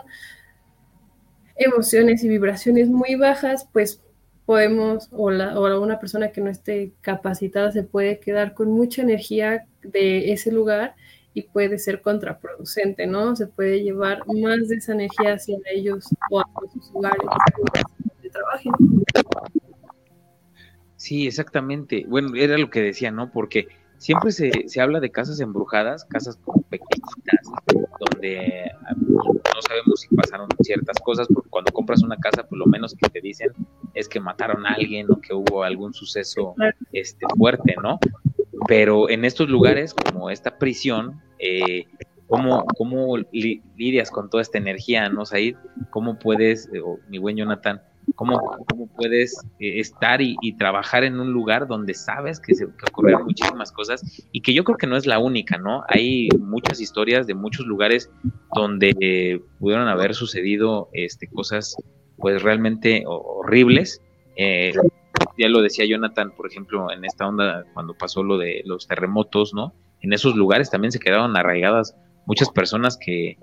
[SPEAKER 3] emociones y vibraciones muy bajas, pues podemos, o, la, o una persona que no esté capacitada se puede quedar con mucha energía de ese lugar y puede ser contraproducente, ¿no? Se puede llevar más de esa energía hacia ellos o hacia sus lugares de trabajo.
[SPEAKER 1] Sí, exactamente. Bueno, era lo que decía, ¿no? Porque siempre se, se habla de casas embrujadas, casas como pequeñitas, donde no sabemos si pasaron ciertas cosas, porque cuando compras una casa, pues lo menos que te dicen es que mataron a alguien o que hubo algún suceso este, fuerte, ¿no? Pero en estos lugares, como esta prisión, eh, ¿cómo, cómo lidias con toda esta energía, no, Said? ¿Cómo puedes, eh, mi buen Jonathan, cómo, cómo puedes eh, estar y, trabajar en un lugar donde sabes que, se, ocurrieron muchísimas cosas y que yo creo que no es la única, ¿no? Hay muchas historias de muchos lugares donde eh, pudieron haber sucedido este, cosas pues realmente horribles. Ya lo decía Jonathan, por ejemplo, en esta onda cuando pasó lo de los terremotos, ¿no? En esos lugares también se quedaron arraigadas muchas personas que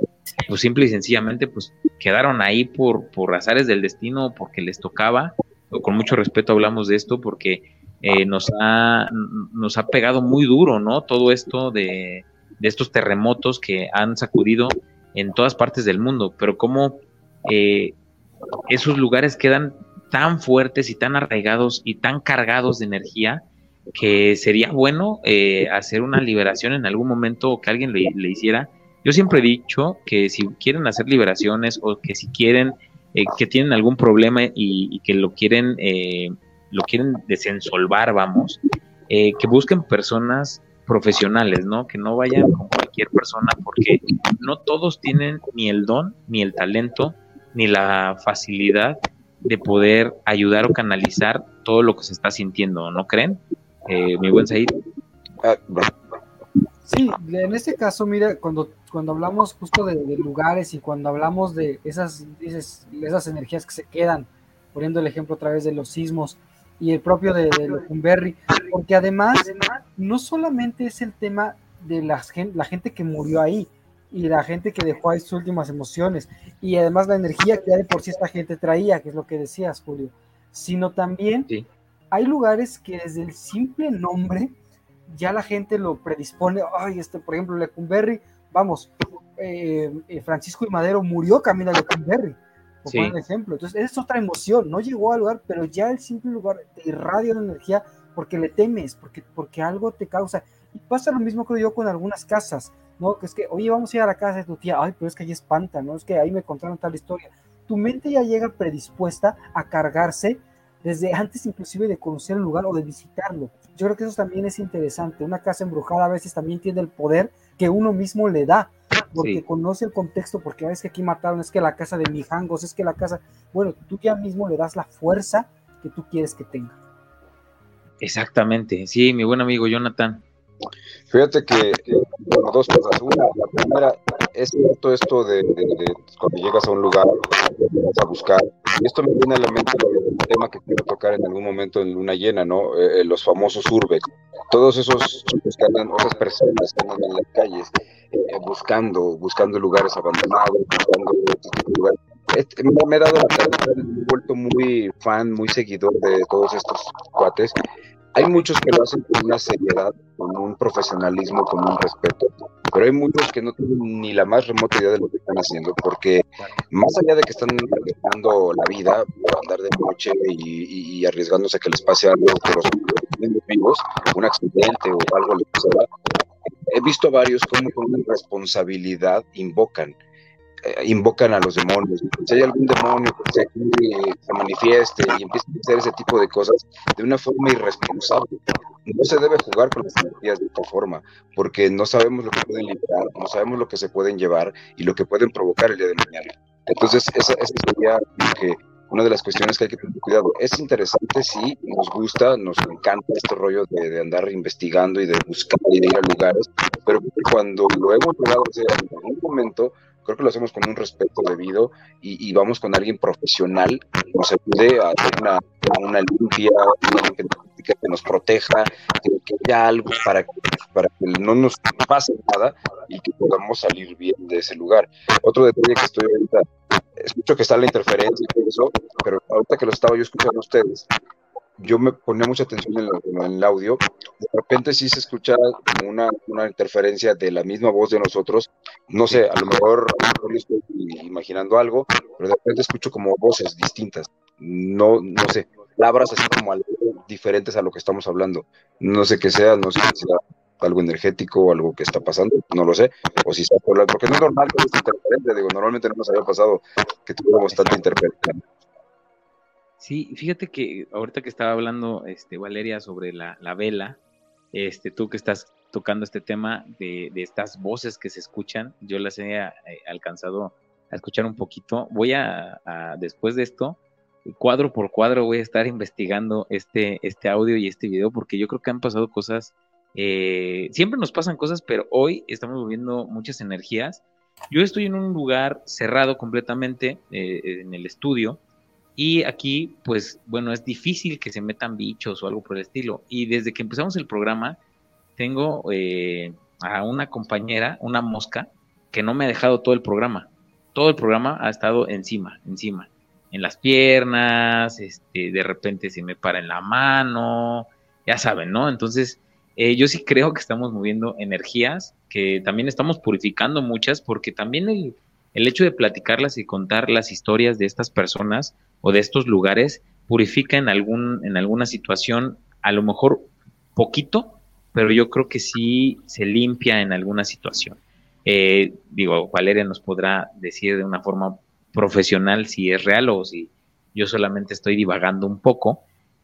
[SPEAKER 1] pues simple y sencillamente pues quedaron ahí por, por azares del destino, porque les tocaba, con mucho respeto hablamos de esto porque eh, nos, ha, nos ha pegado muy duro, ¿no? Todo esto de, de, estos terremotos que han sacudido en todas partes del mundo, pero cómo eh, esos lugares quedan tan fuertes y tan arraigados y tan cargados de energía que sería bueno eh, hacer una liberación en algún momento o que alguien le, hiciera. Yo siempre he dicho que si quieren hacer liberaciones o que si quieren, eh, que tienen algún problema y, que lo quieren, eh, lo quieren desensolvar, vamos, que busquen personas profesionales, ¿no? Que no vayan con cualquier persona porque no todos tienen ni el don, ni el talento, ni la facilidad de poder ayudar o canalizar todo lo que se está sintiendo, ¿no creen? Eh, mi buen Said.
[SPEAKER 4] Ah, Sí, en este caso, mira, cuando, cuando hablamos justo de, lugares y cuando hablamos de esas, dices, esas energías que se quedan, poniendo el ejemplo a través de los sismos y el propio de, de porque además no solamente es el tema de la, la gente que murió ahí y la gente que dejó ahí sus últimas emociones y además la energía que ya de por sí esta gente traía, que es lo que decías, Julio, sino también hay lugares que desde el simple nombre ya la gente lo predispone, ay, este, por ejemplo, Lecumberri, vamos, eh, eh, Francisco y Madero murió camino a Lecumberri, por ejemplo, entonces es otra emoción, no llegó al lugar, pero ya el simple lugar te irradia la energía porque le temes, porque, porque algo te causa, y pasa lo mismo creo yo con algunas casas, ¿no? Que es que, oye, vamos a ir a la casa de tu tía, ay, pero es que ahí espanta, ¿no? Es que ahí me contaron tal historia. Tu mente ya llega predispuesta a cargarse desde antes inclusive de conocer el lugar o de visitarlo. Yo creo que eso también es interesante. Una casa embrujada a veces también tiene el poder que uno mismo le da, porque conoce el contexto, porque a veces que aquí mataron, es que la casa de Mijangos, es que la casa, bueno, tú ya mismo le das la fuerza que tú quieres que tenga.
[SPEAKER 1] Exactamente, sí, mi buen amigo Jonathan.
[SPEAKER 5] Fíjate que, bueno, dos cosas. Una, la primera, es cierto esto de, cuando llegas a un lugar, vas a buscar. Y esto me viene a la mente el tema que quiero tocar en algún momento en Luna Llena, ¿no? Eh, eh, los famosos urbex. Todos esos chicos que andan, esas personas que andan en las calles eh, buscando, buscando lugares abandonados, buscando lugares. Este, me, he dado la tarea, me he vuelto muy fan, muy seguidor de todos estos cuates hay muchos que lo hacen con una seriedad, con un profesionalismo, con un respeto, pero hay muchos que no tienen ni la más remota idea de lo que están haciendo, porque más allá de que están arriesgando la vida por andar de noche y, arriesgándose a que les pase algo por los vivos, un accidente o algo les pasa, he visto varios como con una responsabilidad invocan invocan a los demonios. Si hay algún demonio que se, se manifieste y empieza a hacer ese tipo de cosas de una forma irresponsable. No se debe jugar con las energías de esta forma, porque no sabemos lo que pueden liberar, no sabemos lo que se pueden llevar y lo que pueden provocar el día de mañana. Entonces, esa, sería que una de las cuestiones que hay que tener cuidado. Es interesante, sí, nos gusta, nos encanta este rollo de, de, andar investigando y de buscar y de ir a lugares, pero cuando lo hemos logrado hacer en algún momento, creo que lo hacemos con un respeto debido y, vamos con alguien profesional que nos ayude a hacer una, una limpia, que, nos proteja, que, haya algo para que, para que no nos pase nada y que podamos salir bien de ese lugar. Otro detalle que estoy ahorita, escucho que está la interferencia y todo eso, pero ahorita que lo estaba yo escuchando a ustedes, yo me ponía mucha atención en, el audio, de repente sí se escucha como una, una, interferencia de la misma voz de nosotros, no sé, a lo mejor, estoy imaginando algo, pero de repente escucho como voces distintas, no, no sé, palabras así como diferentes a lo que estamos hablando, no sé qué sea, no sé si sea algo energético algo que está pasando, no lo sé, o si está porque no es normal que esté interferente, digo, normalmente no nos había pasado que tuviéramos tanta interferencia.
[SPEAKER 1] Sí, fíjate que ahorita que estaba hablando este, Valeria sobre la, vela, este, tú que estás tocando este tema de, estas voces que se escuchan, yo las he eh, alcanzado a escuchar un poquito. Voy a, después de esto, cuadro por cuadro, voy a estar investigando este, este audio y este video porque yo creo que han pasado cosas, eh, siempre nos pasan cosas, pero hoy estamos viviendo muchas energías. Yo estoy en un lugar cerrado completamente eh, en el estudio y aquí, pues bueno, es difícil que se metan bichos o algo por el estilo. Y desde que empezamos el programa, tengo eh, a una compañera, una mosca, que no me ha dejado todo el programa. Todo el programa ha estado encima, encima. En las piernas, este, de repente se me para en la mano, ya saben, ¿no? Entonces, eh, yo sí creo que estamos moviendo energías, que también estamos purificando muchas, porque también el, el hecho de platicarlas y contar las historias de estas personas o de estos lugares purifica en, algún, en alguna situación, a lo mejor poquito, pero yo creo que sí se limpia en alguna situación. Eh, digo, Valeria nos podrá decir de una forma profesional si es real o si yo solamente estoy divagando un poco,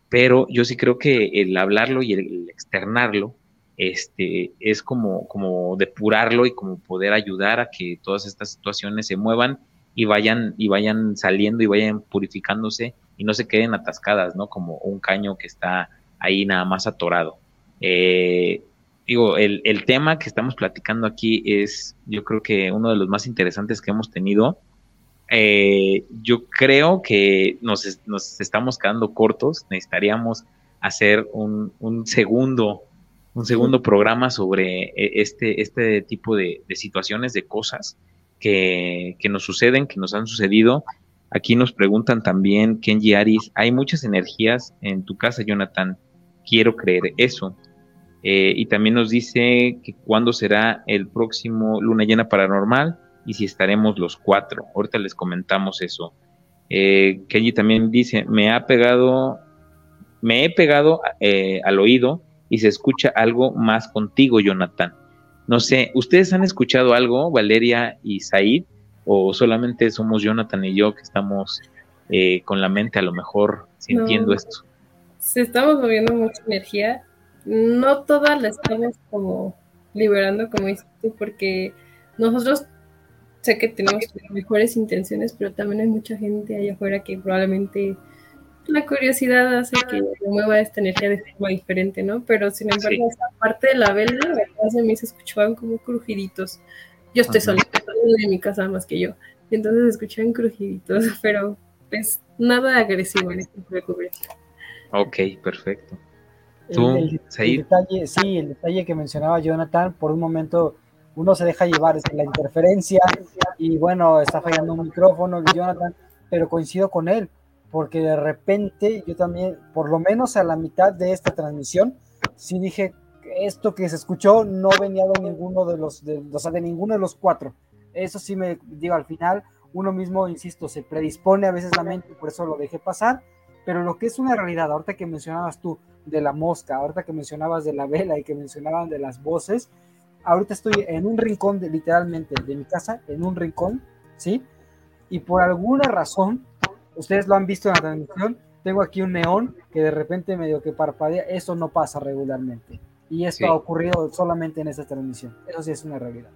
[SPEAKER 1] pero yo sí creo que el hablarlo y el externarlo este, es como, como depurarlo y como poder ayudar a que todas estas situaciones se muevan y vayan, y vayan saliendo y vayan purificándose y no se queden atascadas, ¿no? Como un caño que está ahí nada más atorado. Eh, digo, el, el, tema que estamos platicando aquí es, yo creo que uno de los más interesantes que hemos tenido. Eh, yo creo que nos, nos, estamos quedando cortos, necesitaríamos hacer un, un segundo, un segundo programa sobre e, este, este tipo de, de situaciones, de cosas que, que, nos suceden, que nos han sucedido. Aquí nos preguntan también, Kenji Aris, hay muchas energías en tu casa, Jonathan. Quiero creer eso. Eh, y también nos dice que cuándo será el próximo luna llena paranormal y si estaremos los cuatro. Ahorita les comentamos eso. Eh, Kenji también dice, me ha pegado, me he pegado eh, al oído y se escucha algo más contigo, Jonathan. No sé, ¿ustedes han escuchado algo, Valeria y Said? ¿O solamente somos Jonathan y yo que estamos eh, con la mente a lo mejor sintiendo esto?
[SPEAKER 3] Se estamos moviendo mucha energía no todas la estamos como liberando, como dices tú, porque nosotros sé que tenemos mejores intenciones, pero también hay mucha gente allá afuera que probablemente la curiosidad hace que mueva esta energía de forma diferente, ¿no? Pero sin embargo, aparte de la vela, atrás de mí se escuchaban como crujiditos. Yo estoy sola, en mi casa más que yo. Y entonces escuchaban crujiditos, <laughs> pero pues nada agresivo, en este
[SPEAKER 1] Ok, perfecto.
[SPEAKER 4] El, detalle, sí, el detalle que mencionaba Jonathan, por un momento uno se deja llevar, es la interferencia y bueno, está fallando un micrófono de Jonathan, pero coincido con él, porque de repente yo también, por lo menos a la mitad de esta transmisión, sí dije, esto que se escuchó no venía de ninguno de los, de, o de ninguno de los cuatro. Eso sí me digo, al final uno mismo, insisto, se predispone a veces la mente, por eso lo dejé pasar, pero lo que es una realidad, ahorita que mencionabas tú de la mosca, ahorita que mencionabas de la vela y que mencionaban de las voces, ahorita estoy en un rincón, literalmente, de mi casa, en un rincón, ¿sí? Y por alguna razón, ustedes lo han visto en la transmisión, tengo aquí un neón que de repente medio que parpadea, eso no pasa regularmente. Y esto ha ocurrido solamente en esta transmisión. Eso sí es una realidad.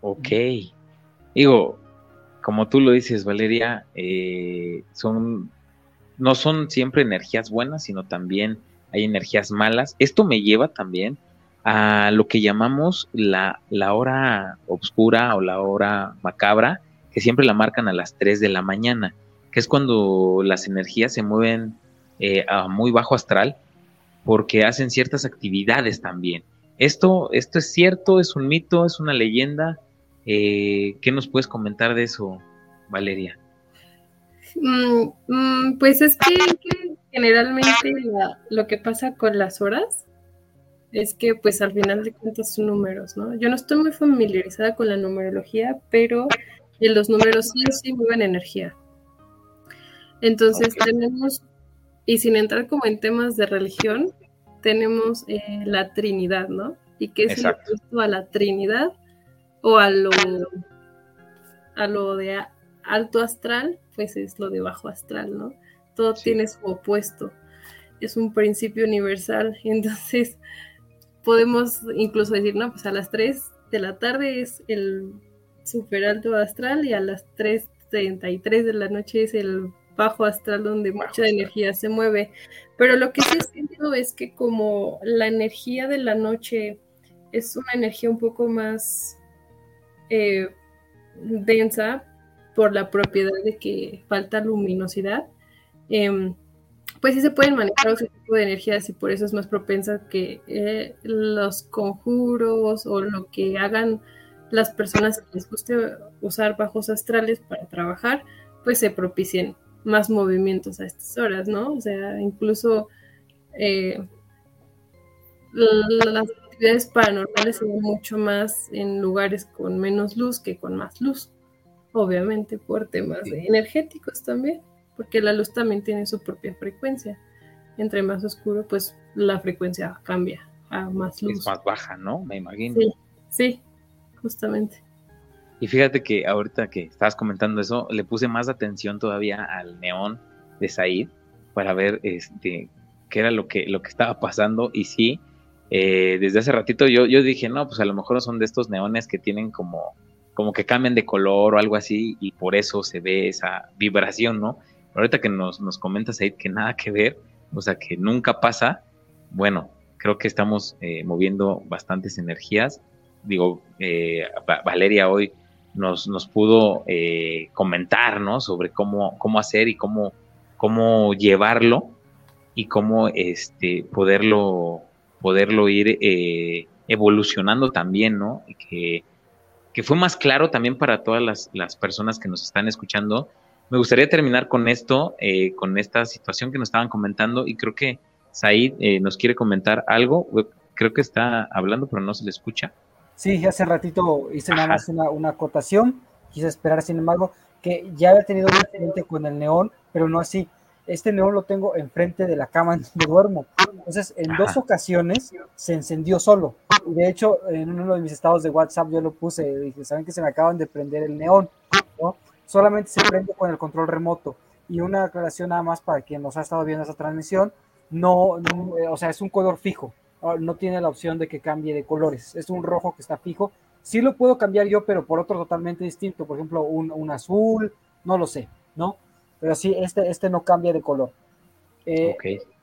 [SPEAKER 1] Ok. Digo, como tú lo dices, Valeria, eh, son no son siempre energías buenas, sino también hay energías malas. Esto me lleva también a lo que llamamos la, la hora oscura o la hora macabra, que siempre la marcan a las 3 de la mañana, que es cuando las energías se mueven eh, a muy bajo astral porque hacen ciertas actividades también. Esto, esto es cierto, es un mito, es una leyenda. Eh, ¿Qué nos puedes comentar de eso, Valeria?
[SPEAKER 3] Mm, mm, pues es que generalmente lo que pasa con las horas es que pues al final de cuentas son números, ¿no? Yo no estoy muy familiarizada con la numerología, pero en los números sí sí mueven energía. Entonces tenemos, y sin entrar como en temas de religión, tenemos eh, la Trinidad, ¿no? ¿Y qué es lo a la Trinidad o a lo, a lo de alto astral, pues es lo de bajo astral, ¿no? Todo tiene su opuesto. Es un principio universal. <laughs> Entonces, podemos incluso decir, no, pues a las 3 de la tarde es el super alto astral y a las 3.33 de la noche es el bajo astral donde mucha energía se mueve. Pero lo que sí siento es que como la energía de la noche es una energía un poco más eh, densa, por la propiedad de que falta luminosidad, em, pues sí se pueden manejar ese tipo de energías y por eso es más propensa que eh, los conjuros o lo que hagan las personas que les guste usar bajos astrales para trabajar, pues se propicien más movimientos a estas horas, ¿no? O sea, incluso eh, las actividades paranormales se ven mucho más en lugares con menos luz que con más luz obviamente por temas energéticos también, porque la luz también tiene su propia frecuencia. Entre más oscuro, pues la frecuencia cambia a más luz.
[SPEAKER 1] Es más baja, ¿no? Me imagino.
[SPEAKER 3] Sí, sí, justamente.
[SPEAKER 1] Y fíjate que ahorita que estabas comentando eso, le puse más atención todavía al neón de Said para ver este qué era lo que, lo que estaba pasando. Y sí, eh, desde hace ratito yo, yo dije, no, pues a lo mejor son de estos neones que tienen como como que cambian de color o algo así y por eso se ve esa vibración, ¿no? Ahorita que nos, nos comentas ahí que nada que ver, o sea, que nunca pasa, bueno, creo que estamos eh, moviendo bastantes energías. Digo, eh, Valeria hoy nos, nos pudo eh, comentar, ¿no? Sobre cómo, cómo hacer y cómo, cómo llevarlo y cómo este, poderlo, poderlo ir evolucionando también, ¿no? Que, que fue más claro también para todas las, las personas que nos están escuchando. Me gustaría terminar con esto, con esta situación que nos estaban comentando y creo que Said eh, nos quiere comentar algo. Creo que está hablando, pero no se le escucha.
[SPEAKER 4] Sí, hace ratito hice nada más una, acotación. Quise esperar, sin embargo, que ya había tenido un accidente con el neón, pero no así. Este neón lo tengo enfrente de la cama <laughs> donde duermo. Entonces, en dos ocasiones se encendió solo. Y de hecho, en uno de mis estados de WhatsApp yo lo puse. Dije, ¿saben que se me acaban de prender el neón? Solamente se prende con el control remoto. Y una aclaración nada más para quien nos ha estado viendo esta transmisión no, eh, o sea, es un color fijo, no tiene la opción de que cambie de colores, es un rojo que está fijo. Sí lo puedo cambiar yo, pero por otro totalmente distinto, por ejemplo, un, azul, no lo sé, ¿no? Pero sí, este, este no cambia de color. Eh,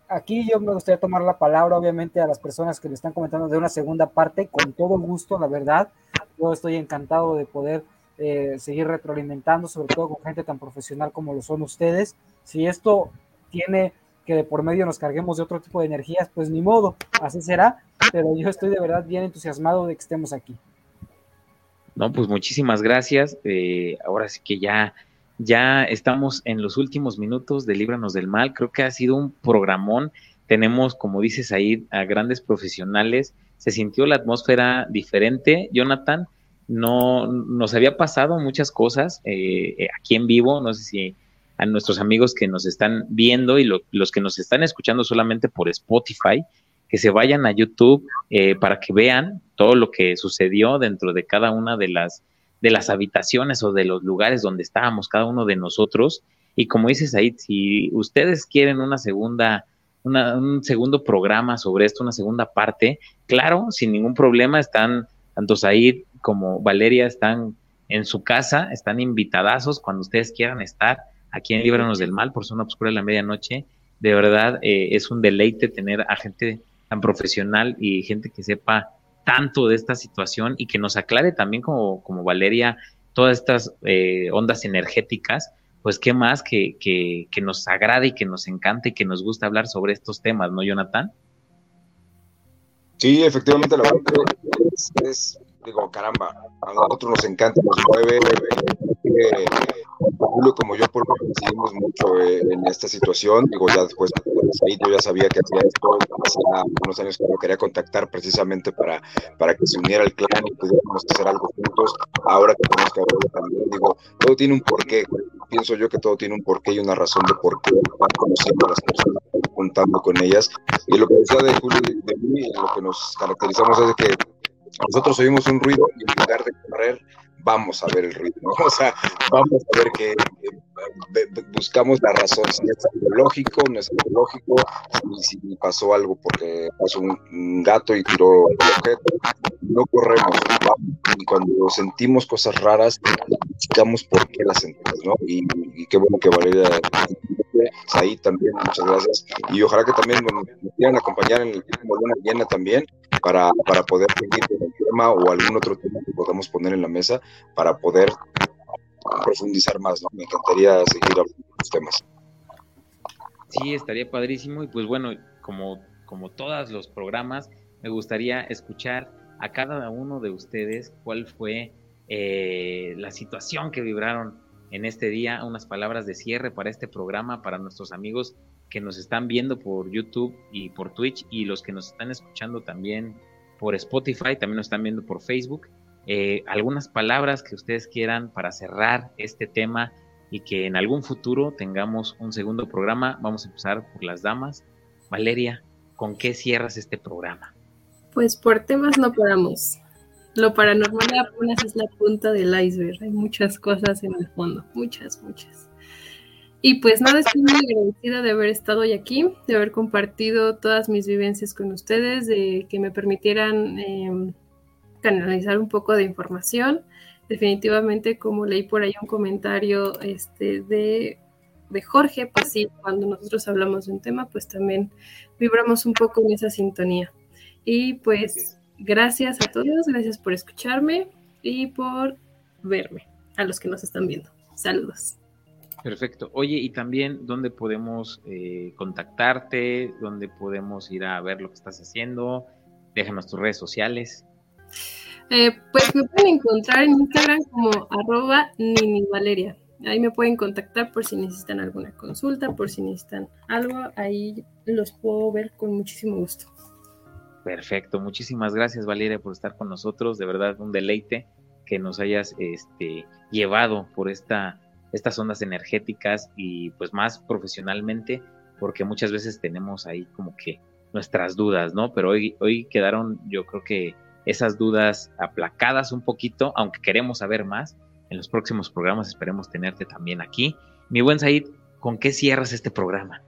[SPEAKER 4] aquí yo me gustaría tomar la palabra, obviamente, a las personas que le están comentando de una segunda parte, con todo gusto, la verdad. Yo estoy encantado de poder eh, seguir retroalimentando, sobre todo con gente tan profesional como lo son ustedes. Si esto tiene que de por medio nos carguemos de otro tipo de energías, pues ni modo, así será, pero yo estoy de verdad bien entusiasmado de que estemos aquí.
[SPEAKER 1] No, pues muchísimas gracias. Eh, ahora sí que ya, ya estamos en los últimos minutos de Líbranos del Mal. Creo que ha sido un programón. Tenemos, como dices ahí, a grandes profesionales. Se sintió la atmósfera diferente. Jonathan, no nos había pasado muchas cosas eh, eh, aquí en vivo. No sé si a nuestros amigos que nos están viendo y los que nos están escuchando solamente por Spotify, que se vayan a YouTube eh, para que vean todo lo que sucedió dentro de cada una de las, de las habitaciones o de los lugares donde estábamos cada uno de nosotros. Y como dices ahí, si ustedes quieren una segunda, un segundo programa sobre esto, una segunda parte, claro, sin ningún problema, están tanto Said como Valeria están en su casa, están invitadazos cuando ustedes quieran estar aquí en Líbranos del Mal por Zona Obscura de la Medianoche. De verdad, eh, es un deleite tener a gente tan profesional y gente que sepa tanto de esta situación y que nos aclare también como, como Valeria todas estas eh, ondas energéticas, pues qué más que, que, que, nos agrade y que nos encante y que nos gusta hablar sobre estos temas, ¿no, Jonathan?
[SPEAKER 5] Sí, efectivamente, la verdad es, digo, caramba, a nosotros nos encanta, nos mueve, eh, Julio como yo, porque coincidimos mucho eh, en esta situación. Digo, ya después, ahí yo ya sabía que hacía esto, hacía unos años que lo quería contactar precisamente para, para que se uniera el clan y pudiéramos hacer algo juntos. Ahora que tenemos que hablar también, digo, todo tiene un porqué. Pienso yo que todo tiene un porqué y una razón de por qué van conociendo a las personas, contando con ellas. Y lo que decía de Julio de mí, lo que nos caracterizamos es que nosotros oímos un ruido y en lugar de correr, vamos a ver el ritmo, <laughs> o sea, vamos a ver que buscamos la razón, si es algo lógico, no es algo lógico, si, pasó algo porque pasó un, gato y tiró el objeto, no corremos, y cuando sentimos cosas raras, buscamos por qué las sentimos, ¿no? Y, qué bueno que Valeria ahí también, muchas gracias. Y ojalá que también nos quieran acompañar en el próximo Luna Llena también para, para poder seguir o algún otro tema que podamos poner en la mesa para poder profundizar más. Me encantaría seguir hablando de los temas.
[SPEAKER 1] Sí, estaría padrísimo y pues bueno, como, como todos los programas, me gustaría escuchar a cada uno de ustedes cuál fue eh, la situación que vibraron en este día, unas palabras de cierre para este programa, para nuestros amigos que nos están viendo por YouTube y por Twitch y los que nos están escuchando también por Spotify, también nos están viendo por Facebook. Eh, algunas palabras que ustedes quieran para cerrar este tema y que en algún futuro tengamos un segundo programa. Vamos a empezar por las damas. Valeria, ¿con qué cierras este programa?
[SPEAKER 3] Pues por temas no paramos. Lo paranormal apenas es la punta del iceberg. Hay muchas cosas en el fondo, muchas, muchas. Y pues nada, estoy muy agradecida de haber estado hoy aquí, de haber compartido todas mis vivencias con ustedes, de que me permitieran em, canalizar un poco de información. Definitivamente, como leí por ahí un comentario este, de, de Jorge, pues sí, cuando nosotros hablamos de un tema, pues también vibramos un poco en esa sintonía. Y pues gracias a todos, gracias por escucharme y por verme, a los que nos están viendo. Saludos.
[SPEAKER 1] Perfecto. Oye, y también, ¿dónde podemos eh, contactarte? ¿Dónde podemos ir a ver lo que estás haciendo? Déjanos tus redes sociales.
[SPEAKER 3] Eh, pues me pueden encontrar en Instagram como arroba Valeria. Ahí me pueden contactar por si necesitan alguna consulta, por si necesitan algo. Ahí los puedo ver con muchísimo gusto.
[SPEAKER 1] Perfecto. Muchísimas gracias, Valeria, por estar con nosotros. De verdad, un deleite que nos hayas este, llevado por esta estas ondas energéticas y pues más profesionalmente, porque muchas veces tenemos ahí como que nuestras dudas, ¿no? Pero hoy, hoy quedaron, yo creo que esas dudas aplacadas un poquito, aunque queremos saber más. En los próximos programas esperemos tenerte también aquí. Mi buen Said, ¿con qué cierras este programa?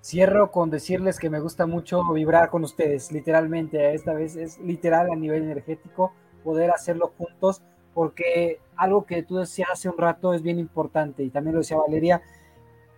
[SPEAKER 4] Cierro con decirles que me gusta mucho vibrar con ustedes, literalmente. Esta vez es literal a nivel energético, poder hacerlo juntos porque algo que tú decías hace un rato es bien importante y también lo decía Valeria,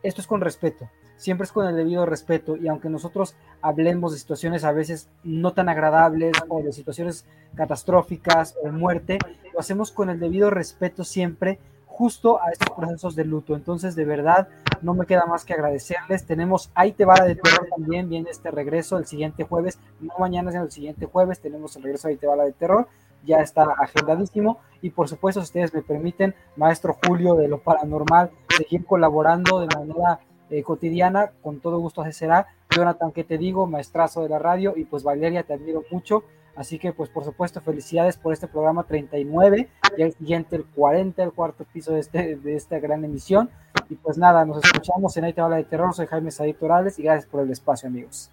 [SPEAKER 4] esto es con respeto, siempre es con el debido respeto y aunque nosotros hablemos de situaciones a veces no tan agradables o de situaciones catastróficas o muerte, lo hacemos con el debido respeto siempre justo a estos procesos de luto. Entonces, de verdad, no me queda más que agradecerles. Tenemos Ahí te de terror también, viene este regreso el siguiente jueves, no mañana, sino el siguiente jueves, tenemos el regreso Ahí te de terror ya está agendadísimo. Y por supuesto, si ustedes me permiten, maestro Julio de lo paranormal, seguir colaborando de manera eh, cotidiana, con todo gusto así será. Jonathan, ¿qué te digo? Maestrazo de la radio y pues Valeria, te admiro mucho. Así que pues por supuesto felicidades por este programa 39 y el siguiente el 40, el cuarto piso de, este, de esta gran emisión. Y pues nada, nos escuchamos en Ahí te habla de terror, soy Jaime Said Torales y gracias por el espacio amigos.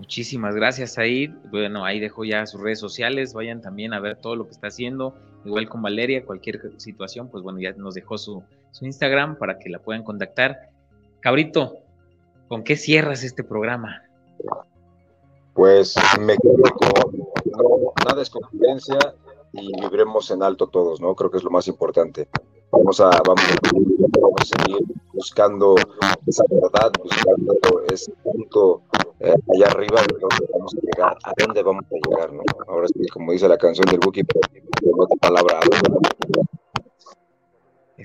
[SPEAKER 1] Muchísimas gracias, Said. Bueno, ahí dejo ya sus redes sociales. Vayan también a ver todo lo que está haciendo. Igual con Valeria, cualquier situación, pues bueno, ya nos dejó su, su Instagram para que la puedan contactar. Cabrito, ¿con qué cierras este programa?
[SPEAKER 5] Pues me quedo con nada es y viviremos en alto todos, ¿no? Creo que es lo más importante. Vamos a, vamos a seguir buscando esa verdad, buscando ese punto eh, allá arriba de dónde vamos a llegar, a dónde vamos a llegar, ¿no? Ahora sí, como dice la canción del Buki, pero otra palabra,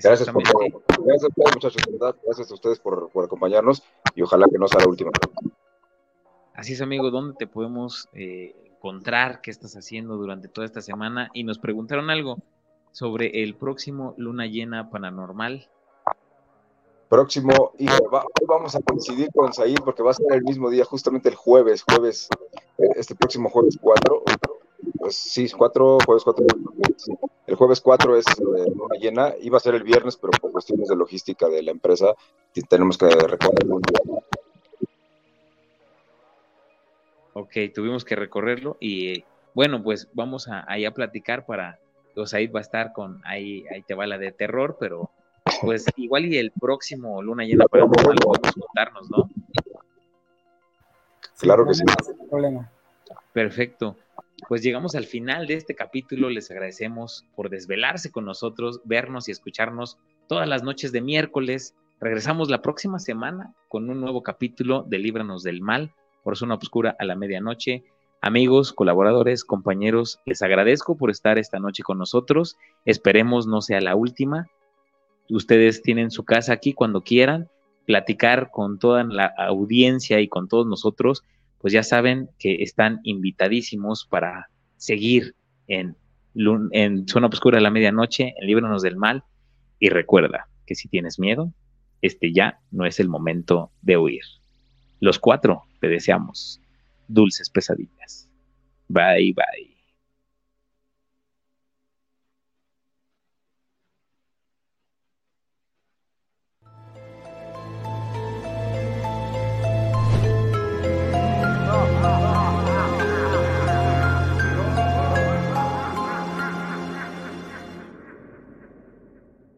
[SPEAKER 5] Gracias por todo. Gracias a todos, muchachos, Gracias a ustedes por, por, acompañarnos y ojalá que no sea la última.
[SPEAKER 1] Así es, amigo, ¿dónde te podemos eh, encontrar? ¿Qué estás haciendo durante toda esta semana? Y nos preguntaron algo sobre el próximo Luna Llena Paranormal
[SPEAKER 5] próximo, y hoy vamos a coincidir con Said porque va a ser el mismo día, justamente el jueves, jueves, eh, este próximo jueves 4, pues sí, 4, jueves 4, el jueves 4 es eh, una llena, iba a ser el viernes, pero por cuestiones de logística de la empresa tenemos que recorrerlo.
[SPEAKER 1] Ok, tuvimos que recorrerlo y bueno, pues vamos a, ahí a platicar para, o Said va a estar con, ahí, ahí te va la de terror, pero pues igual y el próximo luna llena para podemos contarnos, ¿no?
[SPEAKER 5] Claro que sí.
[SPEAKER 4] problema.
[SPEAKER 1] Perfecto. Pues llegamos al final de este capítulo. Les agradecemos por desvelarse con nosotros, vernos y escucharnos todas las noches de miércoles. Regresamos la próxima semana con un nuevo capítulo de Líbranos del Mal por Zona Obscura a la medianoche. Amigos, colaboradores, compañeros, les agradezco por estar esta noche con nosotros. Esperemos no sea la última ustedes tienen su casa aquí cuando quieran, platicar con toda la audiencia y con todos nosotros, pues ya saben que están invitadísimos para seguir en, Zona Oscura de la Medianoche, en Líbranos del Mal, y recuerda que si tienes miedo, este ya no es el momento de huir. Los cuatro te deseamos dulces pesadillas. Bye bye.